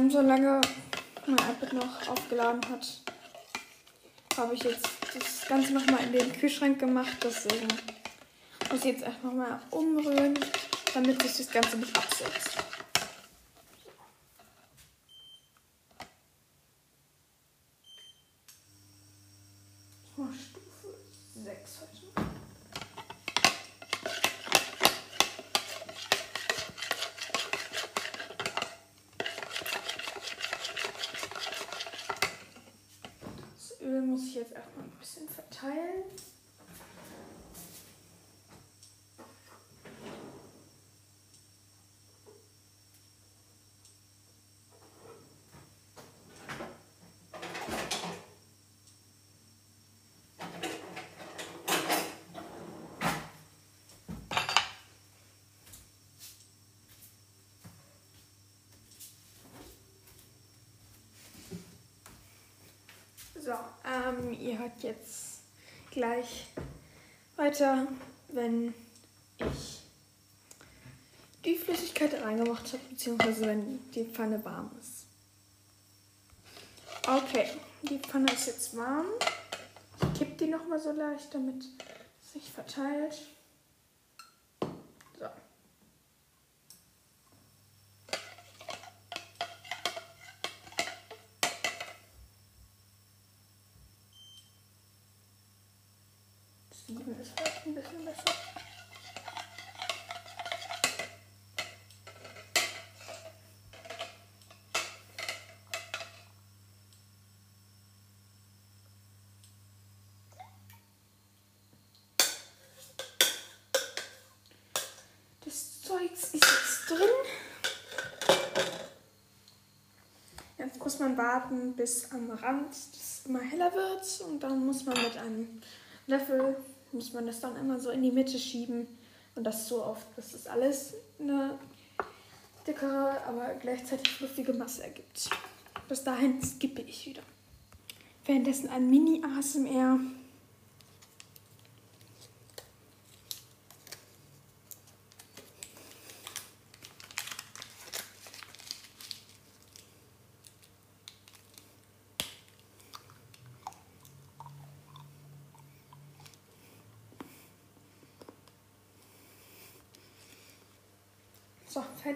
Ähm, solange mein iPad noch aufgeladen hat, habe ich jetzt das Ganze nochmal in den Kühlschrank gemacht. Deswegen muss ich jetzt einfach mal umrühren, damit sich das Ganze nicht absetzt. Mal Stufe 6 heute. Das Öl muss ich jetzt erstmal ein bisschen verteilen. So, ähm, ihr hört jetzt gleich weiter, wenn ich die Flüssigkeit reingemacht habe, beziehungsweise wenn die Pfanne warm ist. Okay, die Pfanne ist jetzt warm. Ich kipp die nochmal so leicht, damit es sich verteilt. So. Sieben ist vielleicht ein bisschen besser. Das Zeugs ist jetzt drin. Jetzt muss man warten, bis am Rand das immer heller wird und dann muss man mit einem Löffel, muss man das dann immer so in die Mitte schieben und das so oft, bis das alles eine dickere, aber gleichzeitig fluffige Masse ergibt. Bis dahin skippe ich wieder. Währenddessen ein Mini-ASMR.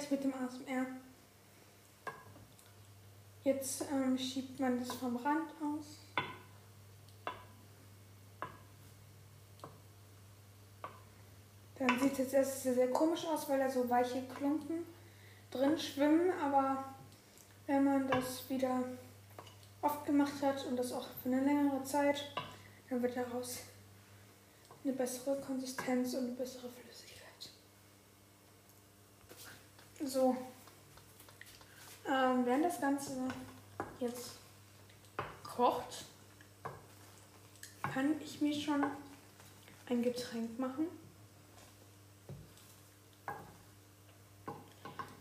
Fertig mit dem ASMR. Jetzt ähm, schiebt man das vom Rand aus. Dann sieht es jetzt erst sehr, sehr komisch aus, weil da so weiche Klumpen drin schwimmen. Aber wenn man das wieder oft gemacht hat und das auch für eine längere Zeit, dann wird daraus eine bessere Konsistenz und eine bessere Flüssigkeit. So. Ähm, während das Ganze jetzt kocht, kann ich mir schon ein Getränk machen.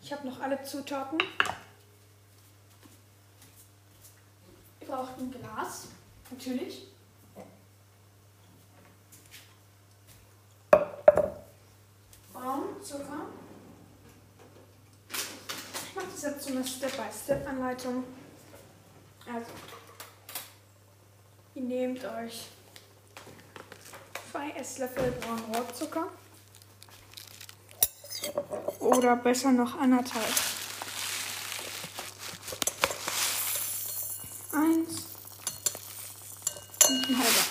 Ich habe noch alle Zutaten. Ihr braucht ein Glas, natürlich. Braunzucker. Ich das jetzt so eine Step-by-Step-Anleitung. Also, ihr nehmt euch zwei Esslöffel braunen Rohrzucker. Oder besser noch anderthalb. Eins und ein halber.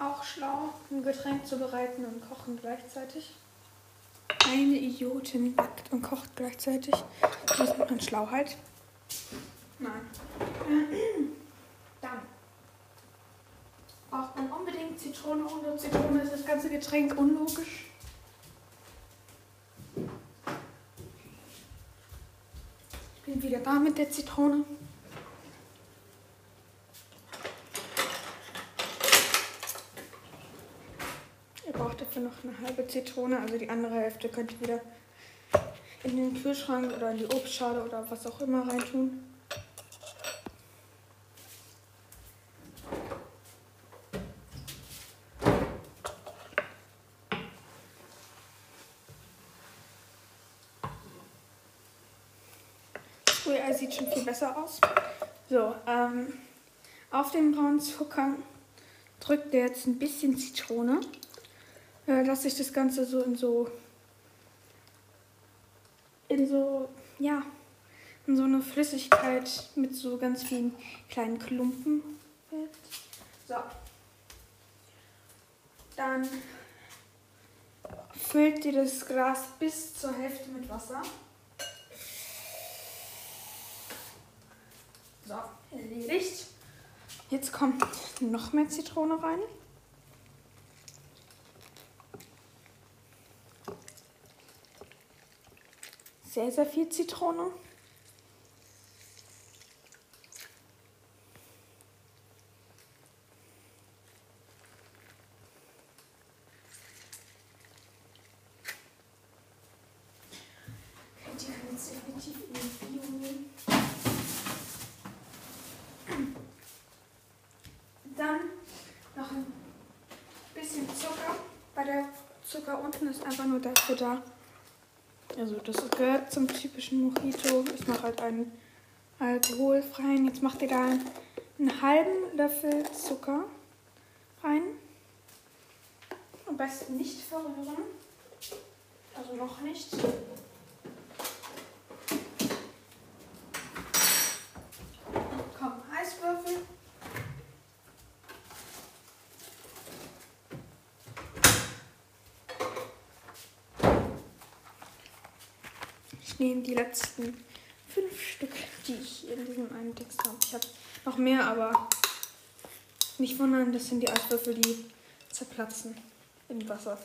Auch schlau, ein Getränk zu bereiten und kochen gleichzeitig. Eine Idiotin backt und kocht gleichzeitig. Das ist man schlau halt. Nein. Dann braucht man unbedingt Zitrone. Ohne Zitrone ist das ganze Getränk unlogisch. Ich bin wieder da mit der Zitrone. Ihr braucht dafür noch eine halbe Zitrone, also die andere Hälfte könnt ihr wieder in den Kühlschrank oder in die Obstschale oder was auch immer reintun. Rührei sieht schon viel besser aus. So, ähm, auf den braunen Zucker drückt ihr jetzt ein bisschen Zitrone. Äh, lasse ich das Ganze so in so in so ja in so eine Flüssigkeit mit so ganz vielen kleinen Klumpen. So. Dann füllt ihr das Glas bis zur Hälfte mit Wasser. So, erledigt. Jetzt kommt noch mehr Zitrone rein. sehr, sehr viel Zitrone. Zucker unten ist einfach nur dafür da, also das gehört zum typischen Mojito. Ich mache halt einen alkoholfreien. Jetzt macht ihr da einen halben Löffel Zucker rein. Am besten nicht verrühren. Also noch nicht. Komm, Eiswürfel. Ich nehme die letzten fünf Stück, die ich in diesem einen Text habe. Ich habe noch mehr, aber nicht wundern, das sind die Eiswürfel, die zerplatzen im Wasser.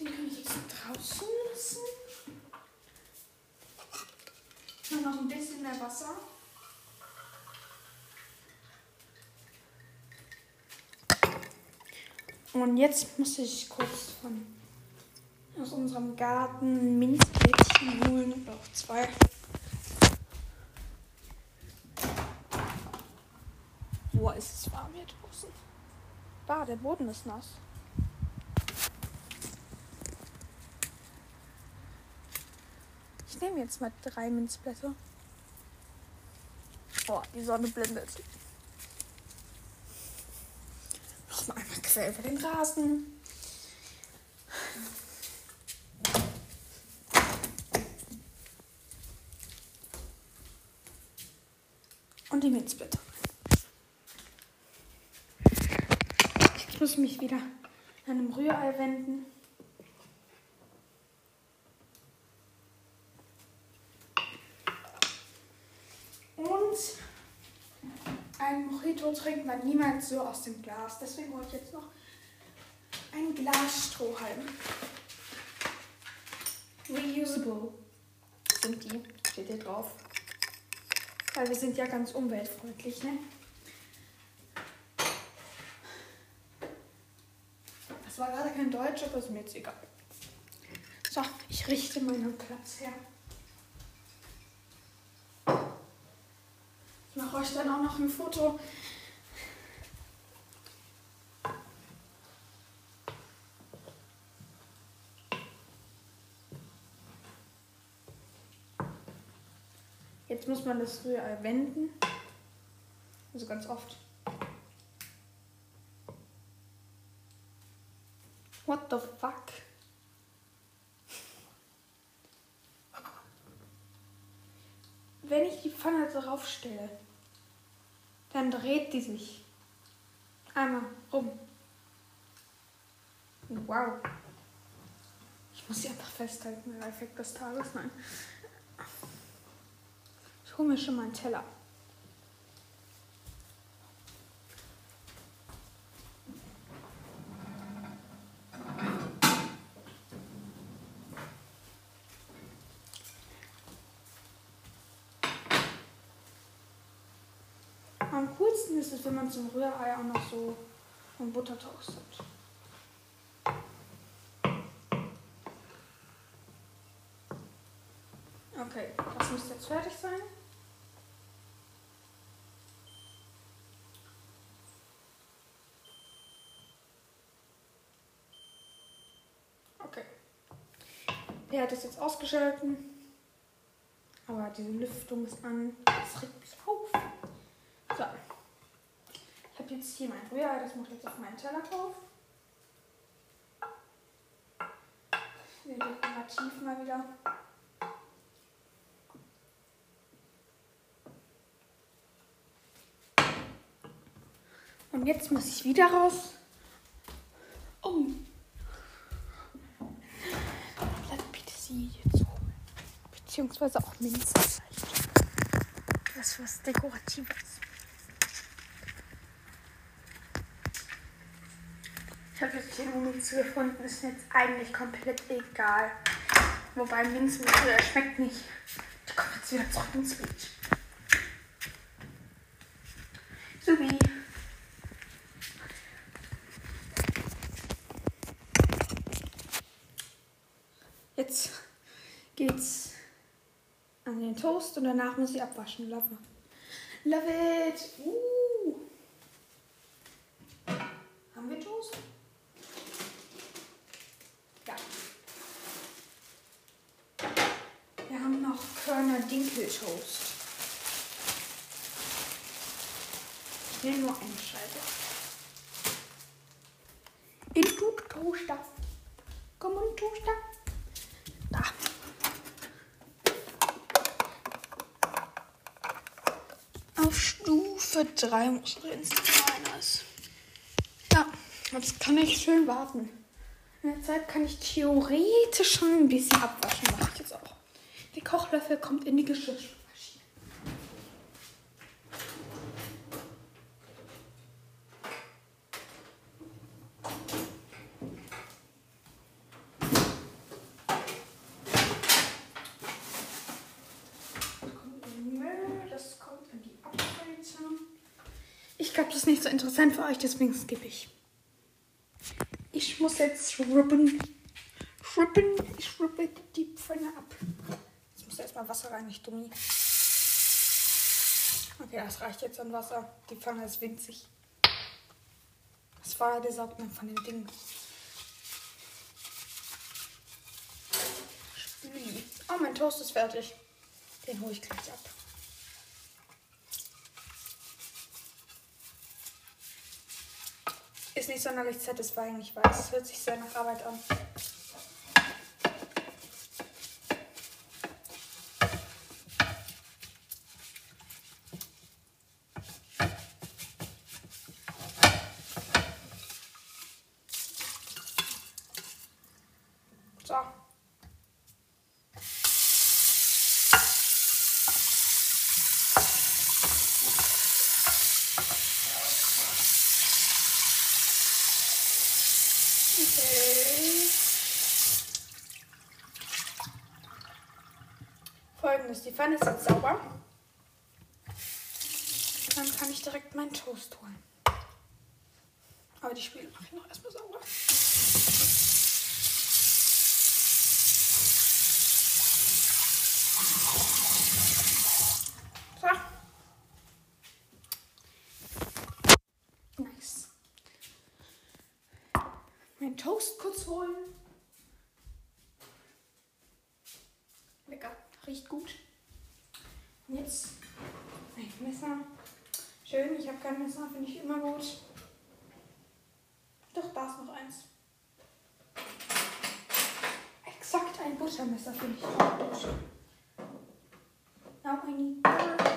Den kann ich jetzt draußen lassen. Nur noch ein bisschen mehr Wasser. Und jetzt muss ich kurz von aus unserem Garten Minzblättchen holen. Oder auch zwei. Boah, ist es warm hier draußen. Da, der Boden ist nass. Ich nehme jetzt mal drei Minzblätter. Boah, die Sonne blendet. Noch mal einmal quer über den Rasen. Und die Minzblätter. Ich muss mich wieder an einem Rührei wenden. Und Mojito trinkt man niemals so aus dem Glas. Deswegen hole ich jetzt noch ein Glasstrohhalm. Reusable sind die, steht hier drauf. Weil wir sind ja ganz umweltfreundlich, ne? Das war gerade kein Deutsch, aber ist mir jetzt egal. So, ich richte meinen Platz her. Ich mache euch dann auch noch ein Foto. Jetzt muss man das Rührei wenden. Also ganz oft. What the fuck? Wenn ich die Pfanne darauf stelle, dann dreht die sich. Einmal rum. Wow. Ich muss sie einfach festhalten. Der Effekt des Tages. Nein. Ich hole mir schon mal einen Teller. Am coolsten ist es, wenn man zum Rührei auch noch so ein Butter toastet. Okay, das müsste jetzt fertig sein. Okay. Der hat es jetzt ausgeschalten. Aber diese Lüftung ist an. Das regt mich auf. So. Ich habe jetzt hier mein Rührei, das mache ich jetzt auf meinen Teller drauf. Den dekorativ mal wieder. Und jetzt muss ich wieder raus. Oh. Petersilie zu holen. Beziehungsweise auch Minze vielleicht. Das was Dekoratives. Ich habe jetzt hier eine Minze gefunden. Ist jetzt eigentlich komplett egal. Wobei Minze schmeckt nicht. Ich komme jetzt wieder zurück ins Bild. Subi. Jetzt geht's an den Toast und danach muss ich abwaschen. Lava. Love it. Uh. Haben wir Toast? Ja. Wir haben noch Körner Dinkeltoast. Ich nehme nur eine Scheibe. In Toaster. Komm und Toaster. Da. Auf Stufe 3 muss drin sein. Ja, jetzt kann ich schön warten. In der Zeit kann ich theoretisch schon ein bisschen abwaschen. Mache ich jetzt auch. Der Kochlöffel kommt in die Geschirrspülmaschine. Das kommt in den Müll, das kommt in die Abwälzer. Ich glaube, das ist nicht so interessant für euch, deswegen skippe ich. Ich muss jetzt schrubben. Schrubben. Ich schrubbe die Pfanne ab. Jetzt muss erstmal Wasser rein, nicht dummi. Okay, das reicht jetzt an Wasser. Die Pfanne ist winzig. Das war der Saugnapf von dem Ding. Oh, mein Toast ist fertig. Den hole ich gleich ab. Ist nicht sonderlich satisfying, ich weiß. Es hört sich sehr nach Arbeit an. So. Okay. Folgendes, die Pfanne ist jetzt sauber. Dann kann ich direkt meinen Toast holen. Aber die Spüle mache ich noch erstmal sauber. So. Nice. Mein Toast kurz holen. Lecker, riecht gut. Und jetzt ein Messer. Schön, ich habe kein Messer, finde ich immer gut. Doch, da ist noch eins. Exakt ein Buttermesser finde ich auch gut. Now I need butter.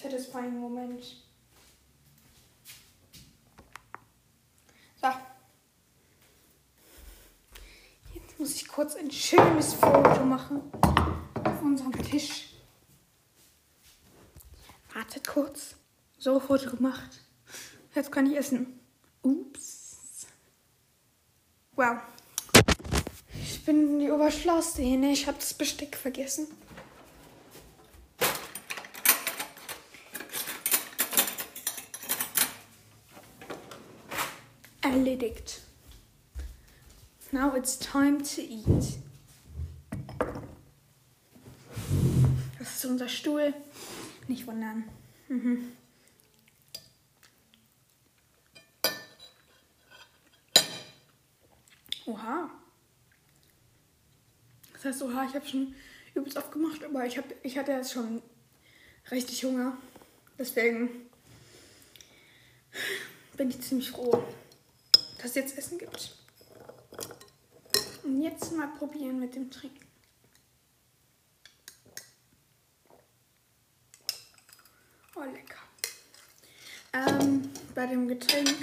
Satisfying Moment. So. Jetzt muss ich kurz ein schönes Foto machen auf unserem Tisch. Wartet kurz. So, Foto gemacht. Jetzt kann ich essen. Ups. Wow. Ich bin die oberschlauste hier. Ne? Ich habe das Besteck vergessen. Erledigt. Now it's time to eat. Das ist unser Stuhl. Nicht wundern. Mhm. Oha. Das heißt, oha, ich habe schon übelst oft gemacht, aber ich, hab, ich hatte jetzt schon richtig Hunger. Deswegen bin ich ziemlich froh, dass es jetzt Essen gibt. Und jetzt mal probieren mit dem Trinken. Oh, lecker. Ähm, bei dem Getränk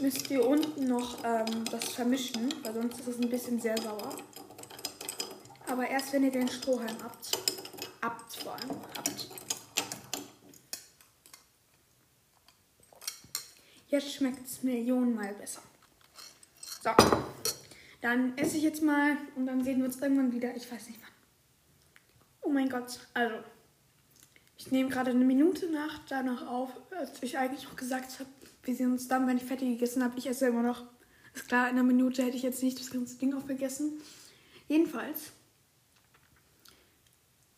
müsst ihr unten noch ähm, das vermischen, weil sonst ist es ein bisschen sehr sauer. Aber erst wenn ihr den Strohhalm habt. Habt vor allem. Habt. Jetzt schmeckt es millionenmal besser. So. Dann esse ich jetzt mal und dann sehen wir uns irgendwann wieder. Ich weiß nicht wann. Oh mein Gott. Also. Ich nehme gerade eine Minute nach danach auf, als ich eigentlich auch gesagt habe, wir sehen uns dann, wenn ich fertig gegessen habe. Ich esse immer noch. Ist klar, in einer Minute hätte ich jetzt nicht das ganze Ding aufgegessen. Jedenfalls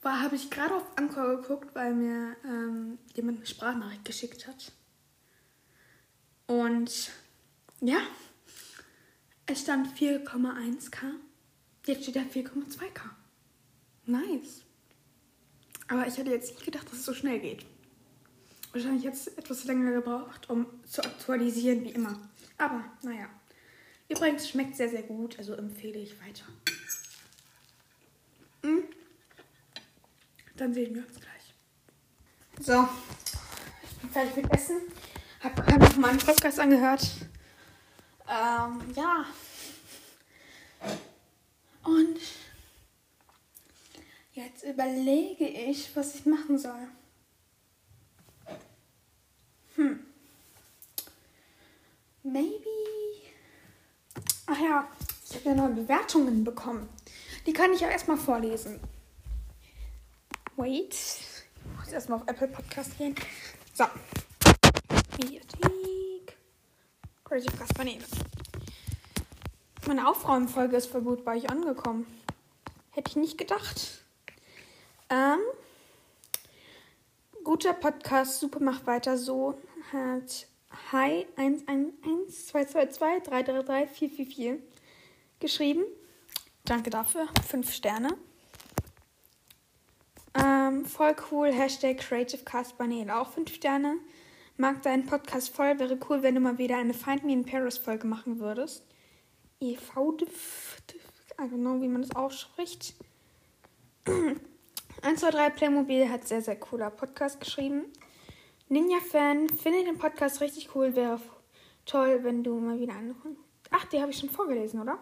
habe ich gerade auf Anchor geguckt, weil mir ähm, jemand eine Sprachnachricht geschickt hat. Und ja, es stand 4,1k. Jetzt steht da 4,2k. Nice. Aber ich hätte jetzt nicht gedacht, dass es so schnell geht. Wahrscheinlich jetzt etwas länger gebraucht, um zu aktualisieren, wie immer. Aber naja. Übrigens schmeckt sehr, sehr gut, also empfehle ich weiter. Mhm. Dann sehen wir uns gleich. So, ich bin fertig mit Essen. Hab gerade noch meinen Podcast angehört. Ähm, ja. Und jetzt überlege ich, was ich machen soll. Hm. Maybe. Ach ja, ich habe ja neue Bewertungen bekommen. Die kann ich ja erstmal vorlesen. Wait. Ich muss erstmal auf Apple Podcast gehen. So. Mediathek. Creative Cast Banane. Meine Aufräumfolge ist voll gut bei euch angekommen. Hätte ich nicht gedacht. Ähm, guter Podcast, super, macht weiter so. Hat Hi 111 222 333 444 geschrieben. Danke dafür. Fünf Sterne. Ähm, voll cool. Hashtag Creative Cast Banel. Auch fünf Sterne. Mag deinen Podcast voll. Wäre cool, wenn du mal wieder eine Find Me in Paris Folge machen würdest. EV. Know, wie man das ausspricht. 1, 2, 3 Playmobil hat sehr, sehr cooler Podcast geschrieben. Ninja-Fan, finde den Podcast richtig cool. Wäre toll, wenn du mal wieder anrufen. Ach, die habe ich schon vorgelesen, oder?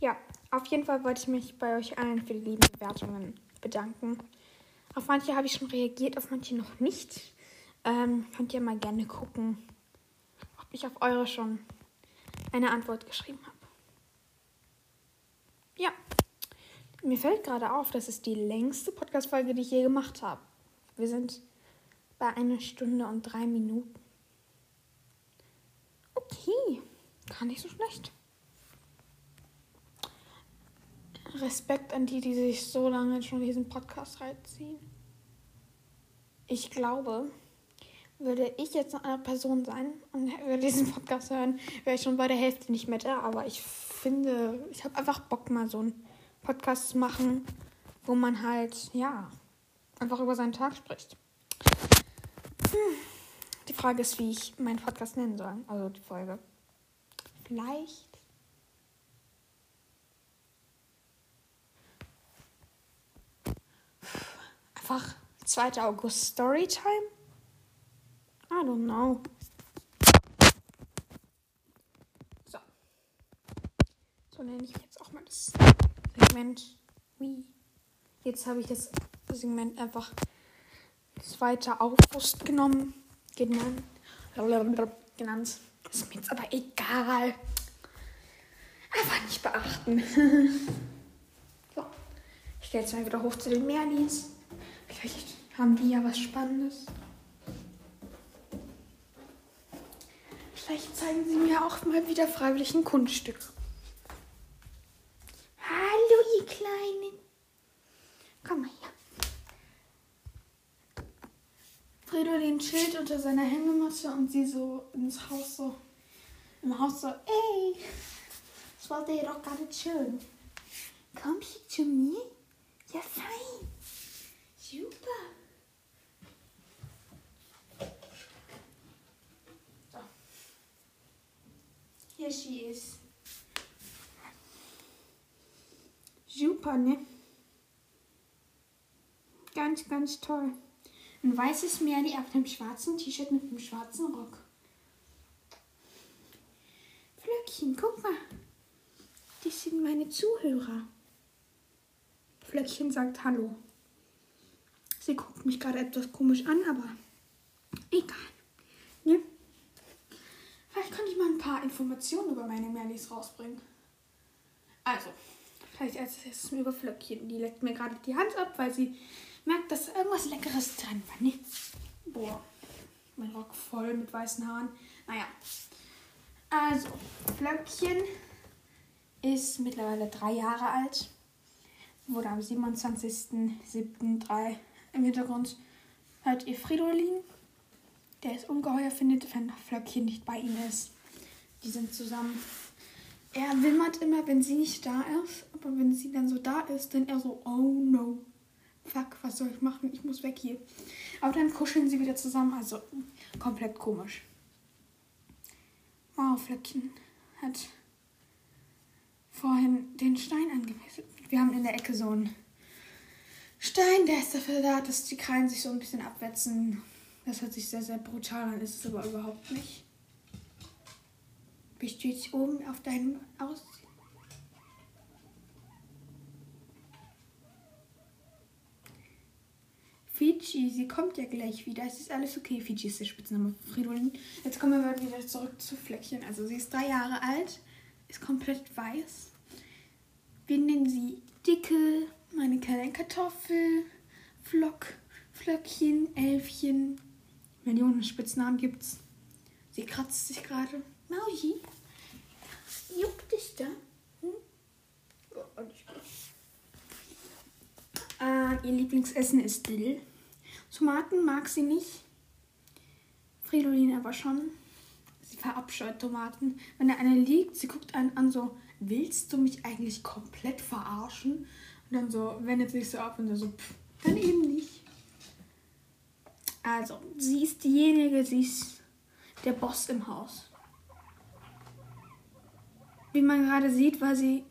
Ja, auf jeden Fall wollte ich mich bei euch allen für die lieben Bewertungen bedanken. Auf manche habe ich schon reagiert, auf manche noch nicht. Ähm, könnt ihr mal gerne gucken, ob ich auf eure schon eine Antwort geschrieben habe. Ja, mir fällt gerade auf, das ist die längste Podcast-Folge, die ich je gemacht habe. Wir sind bei einer Stunde und drei Minuten. Okay, gar nicht so schlecht. Respekt an die, die sich so lange schon diesen Podcast reinziehen. Ich glaube, würde ich jetzt noch eine Person sein und würde diesen Podcast hören, wäre ich schon bei der Hälfte nicht mehr da. Aber ich finde, ich habe einfach Bock, mal so einen Podcast zu machen, wo man halt, ja, einfach über seinen Tag spricht. Hm. Die Frage ist, wie ich meinen Podcast nennen soll. Also die Folge. Vielleicht einfach 2. August Storytime? I don't know. So. So nenne ich jetzt auch mal das Segment wie. Jetzt habe ich das Segment einfach 2. August genommen. Genannt. Genannt. Ist mir jetzt aber egal. Einfach nicht beachten. so. Ich gehe jetzt mal wieder hoch zu den Merlis. Vielleicht haben die ja was Spannendes. Vielleicht zeigen sie mir auch mal wieder freiwillig ein Kunststück. Hallo, ihr Kleinen. Komm mal her. Fridolin chillt unter seiner Hängematte und sie so ins Haus so. Im Haus so, ey, das wollte ihr doch gerade chillen. Komm hier zu mir? Ja, fein. Super. Sie ist. Super, ne? Ganz, ganz toll. Ein weißes Merli auf einem schwarzen T-Shirt mit einem schwarzen Rock. Flöckchen, guck mal. Das sind meine Zuhörer. Flöckchen sagt Hallo. Sie guckt mich gerade etwas komisch an, aber egal. Ne? Vielleicht kann ich mal ein paar Informationen über meine Merlis rausbringen. Also, Vielleicht als erstes über Flöckchen. Die leckt mir gerade die Hand ab, weil sie merkt, dass irgendwas Leckeres dran war. Nee. Boah, mein Rock voll mit weißen Haaren. Naja. Also, Flöckchen ist mittlerweile drei Jahre alt. Wurde am 27.07.3 im Hintergrund hört ihr Fridolin. Der ist ungeheuer, findet, wenn Flöckchen nicht bei ihm ist. Die sind zusammen. Er wimmert immer, wenn sie nicht da ist. Aber wenn sie dann so da ist, dann er so, oh no. Fuck, was soll ich machen? Ich muss weg hier. Aber dann kuscheln sie wieder zusammen. Also komplett komisch. Wow, Flöckchen hat vorhin den Stein angemessen. Wir haben in der Ecke so einen Stein, der ist dafür da, dass die Krallen sich so ein bisschen abwetzen. Das hört sich sehr, sehr brutal an, ist es aber überhaupt nicht. Bist du jetzt oben auf deinem Aus? Fiji, sie kommt ja gleich wieder. Es ist alles okay. Fiji ist der Spitzname Fridolin. Jetzt kommen wir wieder zurück zu Fleckchen. Also sie ist drei Jahre alt, ist komplett weiß. Wir nennen sie Dicke, meine kleine Kartoffel, Flock, Flöckchen, Elfchen. Millionen Spitznamen gibt's. Sie kratzt sich gerade. Mausi, juckt dich da? Hm? Äh, ihr Lieblingsessen ist Dill. Tomaten mag sie nicht. Fridolin aber schon. Sie verabscheut Tomaten. Wenn da eine liegt, sie guckt einen an so, willst du mich eigentlich komplett verarschen? Und dann so, wendet sich so ab und so, pff, dann eben nicht. Also, sie ist diejenige, sie ist der Boss im Haus. Wie man gerade sieht, war sie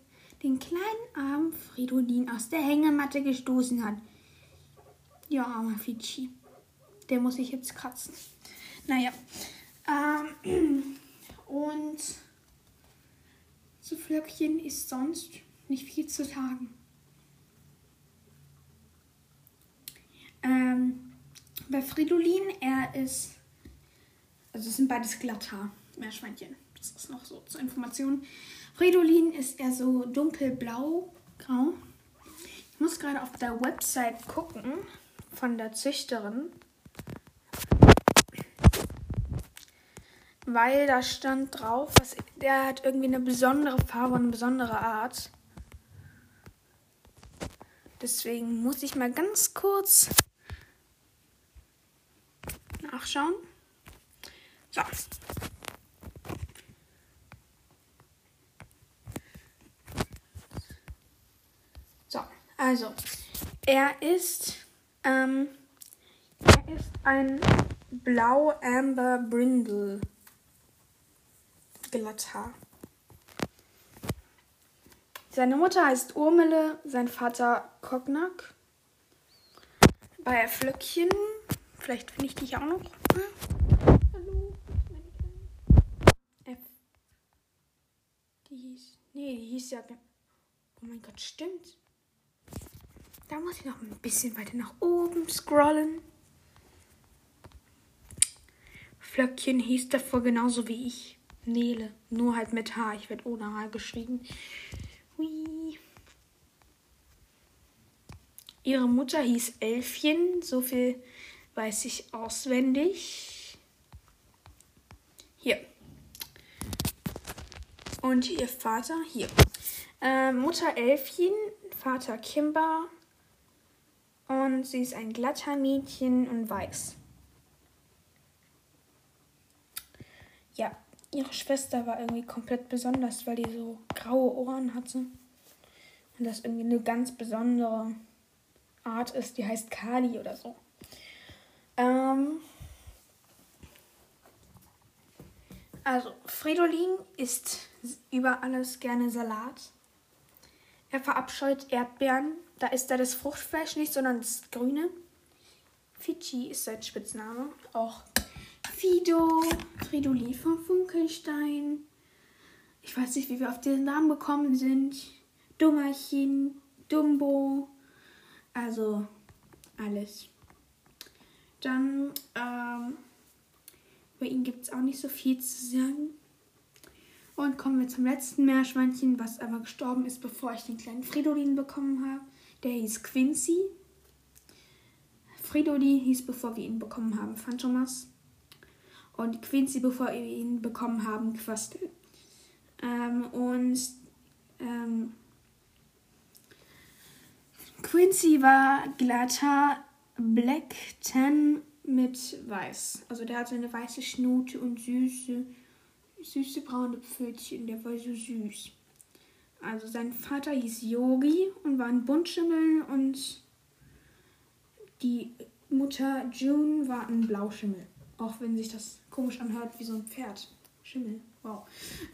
den kleinen armen Fridolin aus der Hängematte gestoßen hat. Ja, armer Fidschi. Der muss sich jetzt kratzen. Naja. Ähm, und zu Flöckchen ist sonst nicht viel zu sagen. Ähm, bei Fridolin, er ist. Also, es sind beides glatter Meerschweinchen. Das ist noch so zur Information. Fridolin ist eher so dunkelblau, grau. Ich muss gerade auf der Website gucken von der Züchterin. Weil da stand drauf, was, der hat irgendwie eine besondere Farbe und eine besondere Art. Deswegen muss ich mal ganz kurz nachschauen. So. So, also, er ist, ähm, er ist ein Blau-Amber Brindle Glatthaar. Seine Mutter heißt Urmele, sein Vater Kognak. Bei Flöckchen Vielleicht finde ich dich auch noch. Hm? Hallo. F. Die hieß. Nee, die hieß ja. Oh mein Gott, stimmt. Da muss ich noch ein bisschen weiter nach oben scrollen. Flöckchen hieß davor genauso wie ich. Nele. Nur halt mit H. Ich werde ohne H geschrieben. Hui. Ihre Mutter hieß Elfchen. So viel weiß ich auswendig. Hier. Und ihr Vater hier. Äh, Mutter Elfchen, Vater Kimber. Und sie ist ein glatter Mädchen und weiß. Ja, ihre Schwester war irgendwie komplett besonders, weil die so graue Ohren hatte. Und das irgendwie eine ganz besondere Art ist, die heißt Kali oder so. Ähm, also, Fridolin isst über alles gerne Salat. Er verabscheut Erdbeeren. Da ist er das Fruchtfleisch nicht, sondern das Grüne. Fidschi ist sein Spitzname. Auch Fido, Fridolin von Funkelstein. Ich weiß nicht, wie wir auf diesen Namen gekommen sind. Dummerchen, Dumbo. Also alles. Dann, ähm, über ihn gibt es auch nicht so viel zu sagen. Und kommen wir zum letzten Meerschweinchen, was aber gestorben ist, bevor ich den kleinen Fridolin bekommen habe. Der hieß Quincy. Fridolin hieß, bevor wir ihn bekommen haben, Phantomas. Und Quincy, bevor wir ihn bekommen haben, Quastel. Ähm, und ähm, Quincy war glatter Black Tan mit weiß. Also der hatte eine weiße Schnute und süße, süße braune Pfötchen. Der war so süß. Also sein Vater hieß Yogi und war ein Buntschimmel und die Mutter June war ein Blauschimmel. Auch wenn sich das komisch anhört wie so ein Pferd. Schimmel. Wow.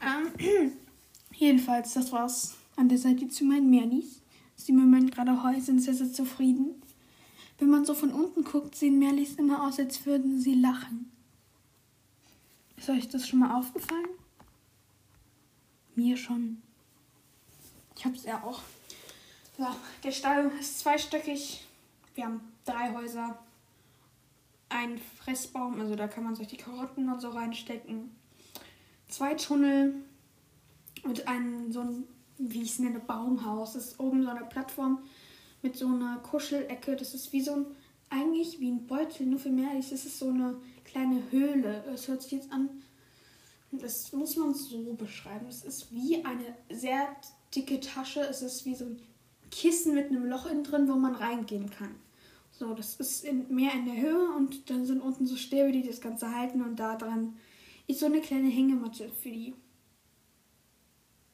Ähm, jedenfalls, das war's an der Seite zu meinen Merlis. Sie im Moment gerade heu sind sehr, sehr zufrieden. Wenn man so von unten guckt, sehen Merlis immer aus, als würden sie lachen. Ist euch das schon mal aufgefallen? Mir schon. Ich hab's ja auch. So, der Stall ist zweistöckig. Wir haben drei Häuser. Ein Fressbaum, also da kann man sich die Karotten und so reinstecken. Zwei Tunnel und ein so ein, wie ich es nenne, Baumhaus. Das ist oben so eine Plattform mit so einer Kuschelecke. Das ist wie so ein, eigentlich wie ein Beutel, nur für mehr. Das ist so eine kleine Höhle. Es hört sich jetzt an, das muss man so beschreiben. Es ist wie eine sehr dicke Tasche. Es ist wie so ein Kissen mit einem Loch innen drin, wo man reingehen kann. So, das ist in, mehr in der Höhe und dann sind unten so Stäbe, die das Ganze halten und da dran ist so eine kleine Hängematte für die.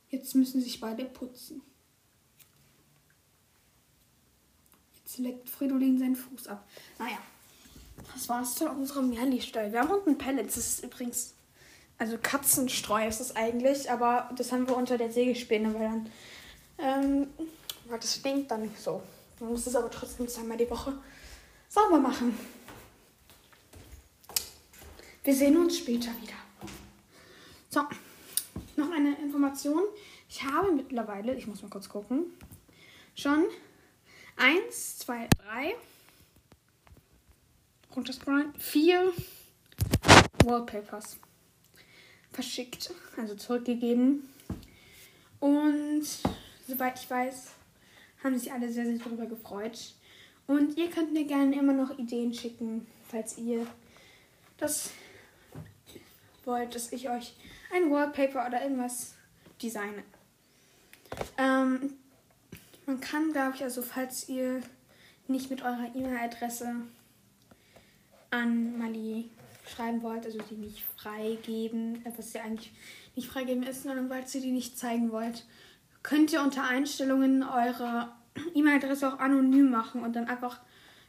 Jetzt müssen sich beide putzen. Jetzt leckt Fridolin seinen Fuß ab. Naja, das war's zu unserem Merli-Stall. Wir haben unten Pellets. Das ist übrigens, also Katzenstreu ist es eigentlich, aber das haben wir unter der Sägespäne, weil dann, ähm, weil das stinkt dann nicht so. Man muss es aber trotzdem zweimal die Woche sauber machen. Wir sehen uns später wieder. So, noch eine Information. Ich habe mittlerweile, ich muss mal kurz gucken, schon eins, zwei, drei, runterscrollen, vier Wallpapers verschickt, also zurückgegeben. Und soweit ich weiß, haben sich alle sehr, sehr darüber gefreut. Und ihr könnt mir gerne immer noch Ideen schicken, falls ihr das wollt, dass ich euch ein Wallpaper oder irgendwas designe. Ähm, man kann, glaube ich, also falls ihr nicht mit eurer E-Mail-Adresse an Mali schreiben wollt, also die nicht freigeben, äh, was ja eigentlich nicht freigeben ist, sondern weil ihr die nicht zeigen wollt, könnt ihr unter Einstellungen eure E-Mail-Adresse auch anonym machen und dann einfach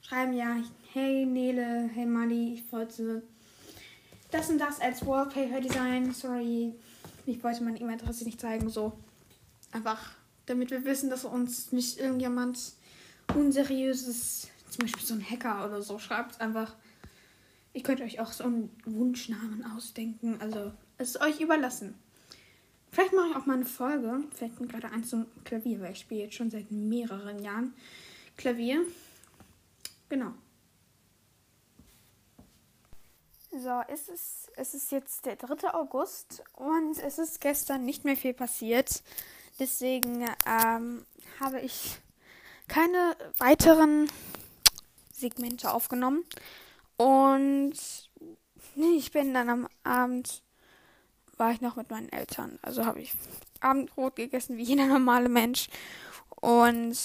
schreiben, ja, hey Nele, hey Mali, ich wollte das und das als Wallpaper Design, sorry, ich wollte meine E-Mail-Adresse nicht zeigen, so. Einfach, damit wir wissen, dass uns nicht irgendjemand unseriöses, zum Beispiel so ein Hacker oder so, schreibt. Einfach, ihr könnt euch auch so einen Wunschnamen ausdenken, also es ist euch überlassen. Vielleicht mache ich auch mal eine Folge. Fällt mir gerade ein zum Klavier, weil ich spiele jetzt schon seit mehreren Jahren Klavier. Genau. So, es ist, es ist jetzt der 3. August und es ist gestern nicht mehr viel passiert. Deswegen ähm, habe ich keine weiteren Segmente aufgenommen. Und ich bin dann am Abend war ich noch mit meinen Eltern. Also habe ich Abendbrot gegessen wie jeder normale Mensch. Und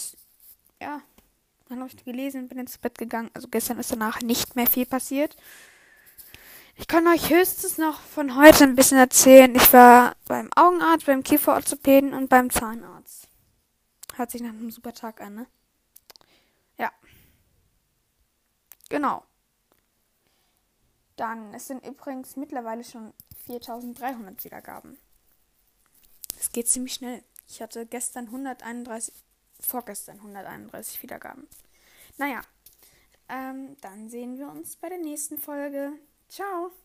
ja, dann habe ich gelesen und bin ins Bett gegangen. Also gestern ist danach nicht mehr viel passiert. Ich kann euch höchstens noch von heute ein bisschen erzählen. Ich war beim Augenarzt, beim Kieferorthopäden und beim Zahnarzt. Hört sich nach einem super Tag an, ne? Ja. Genau. Dann, es sind übrigens mittlerweile schon 4300 Wiedergaben. Es geht ziemlich schnell. Ich hatte gestern 131, vorgestern 131 Wiedergaben. Naja, ähm, dann sehen wir uns bei der nächsten Folge. Ciao!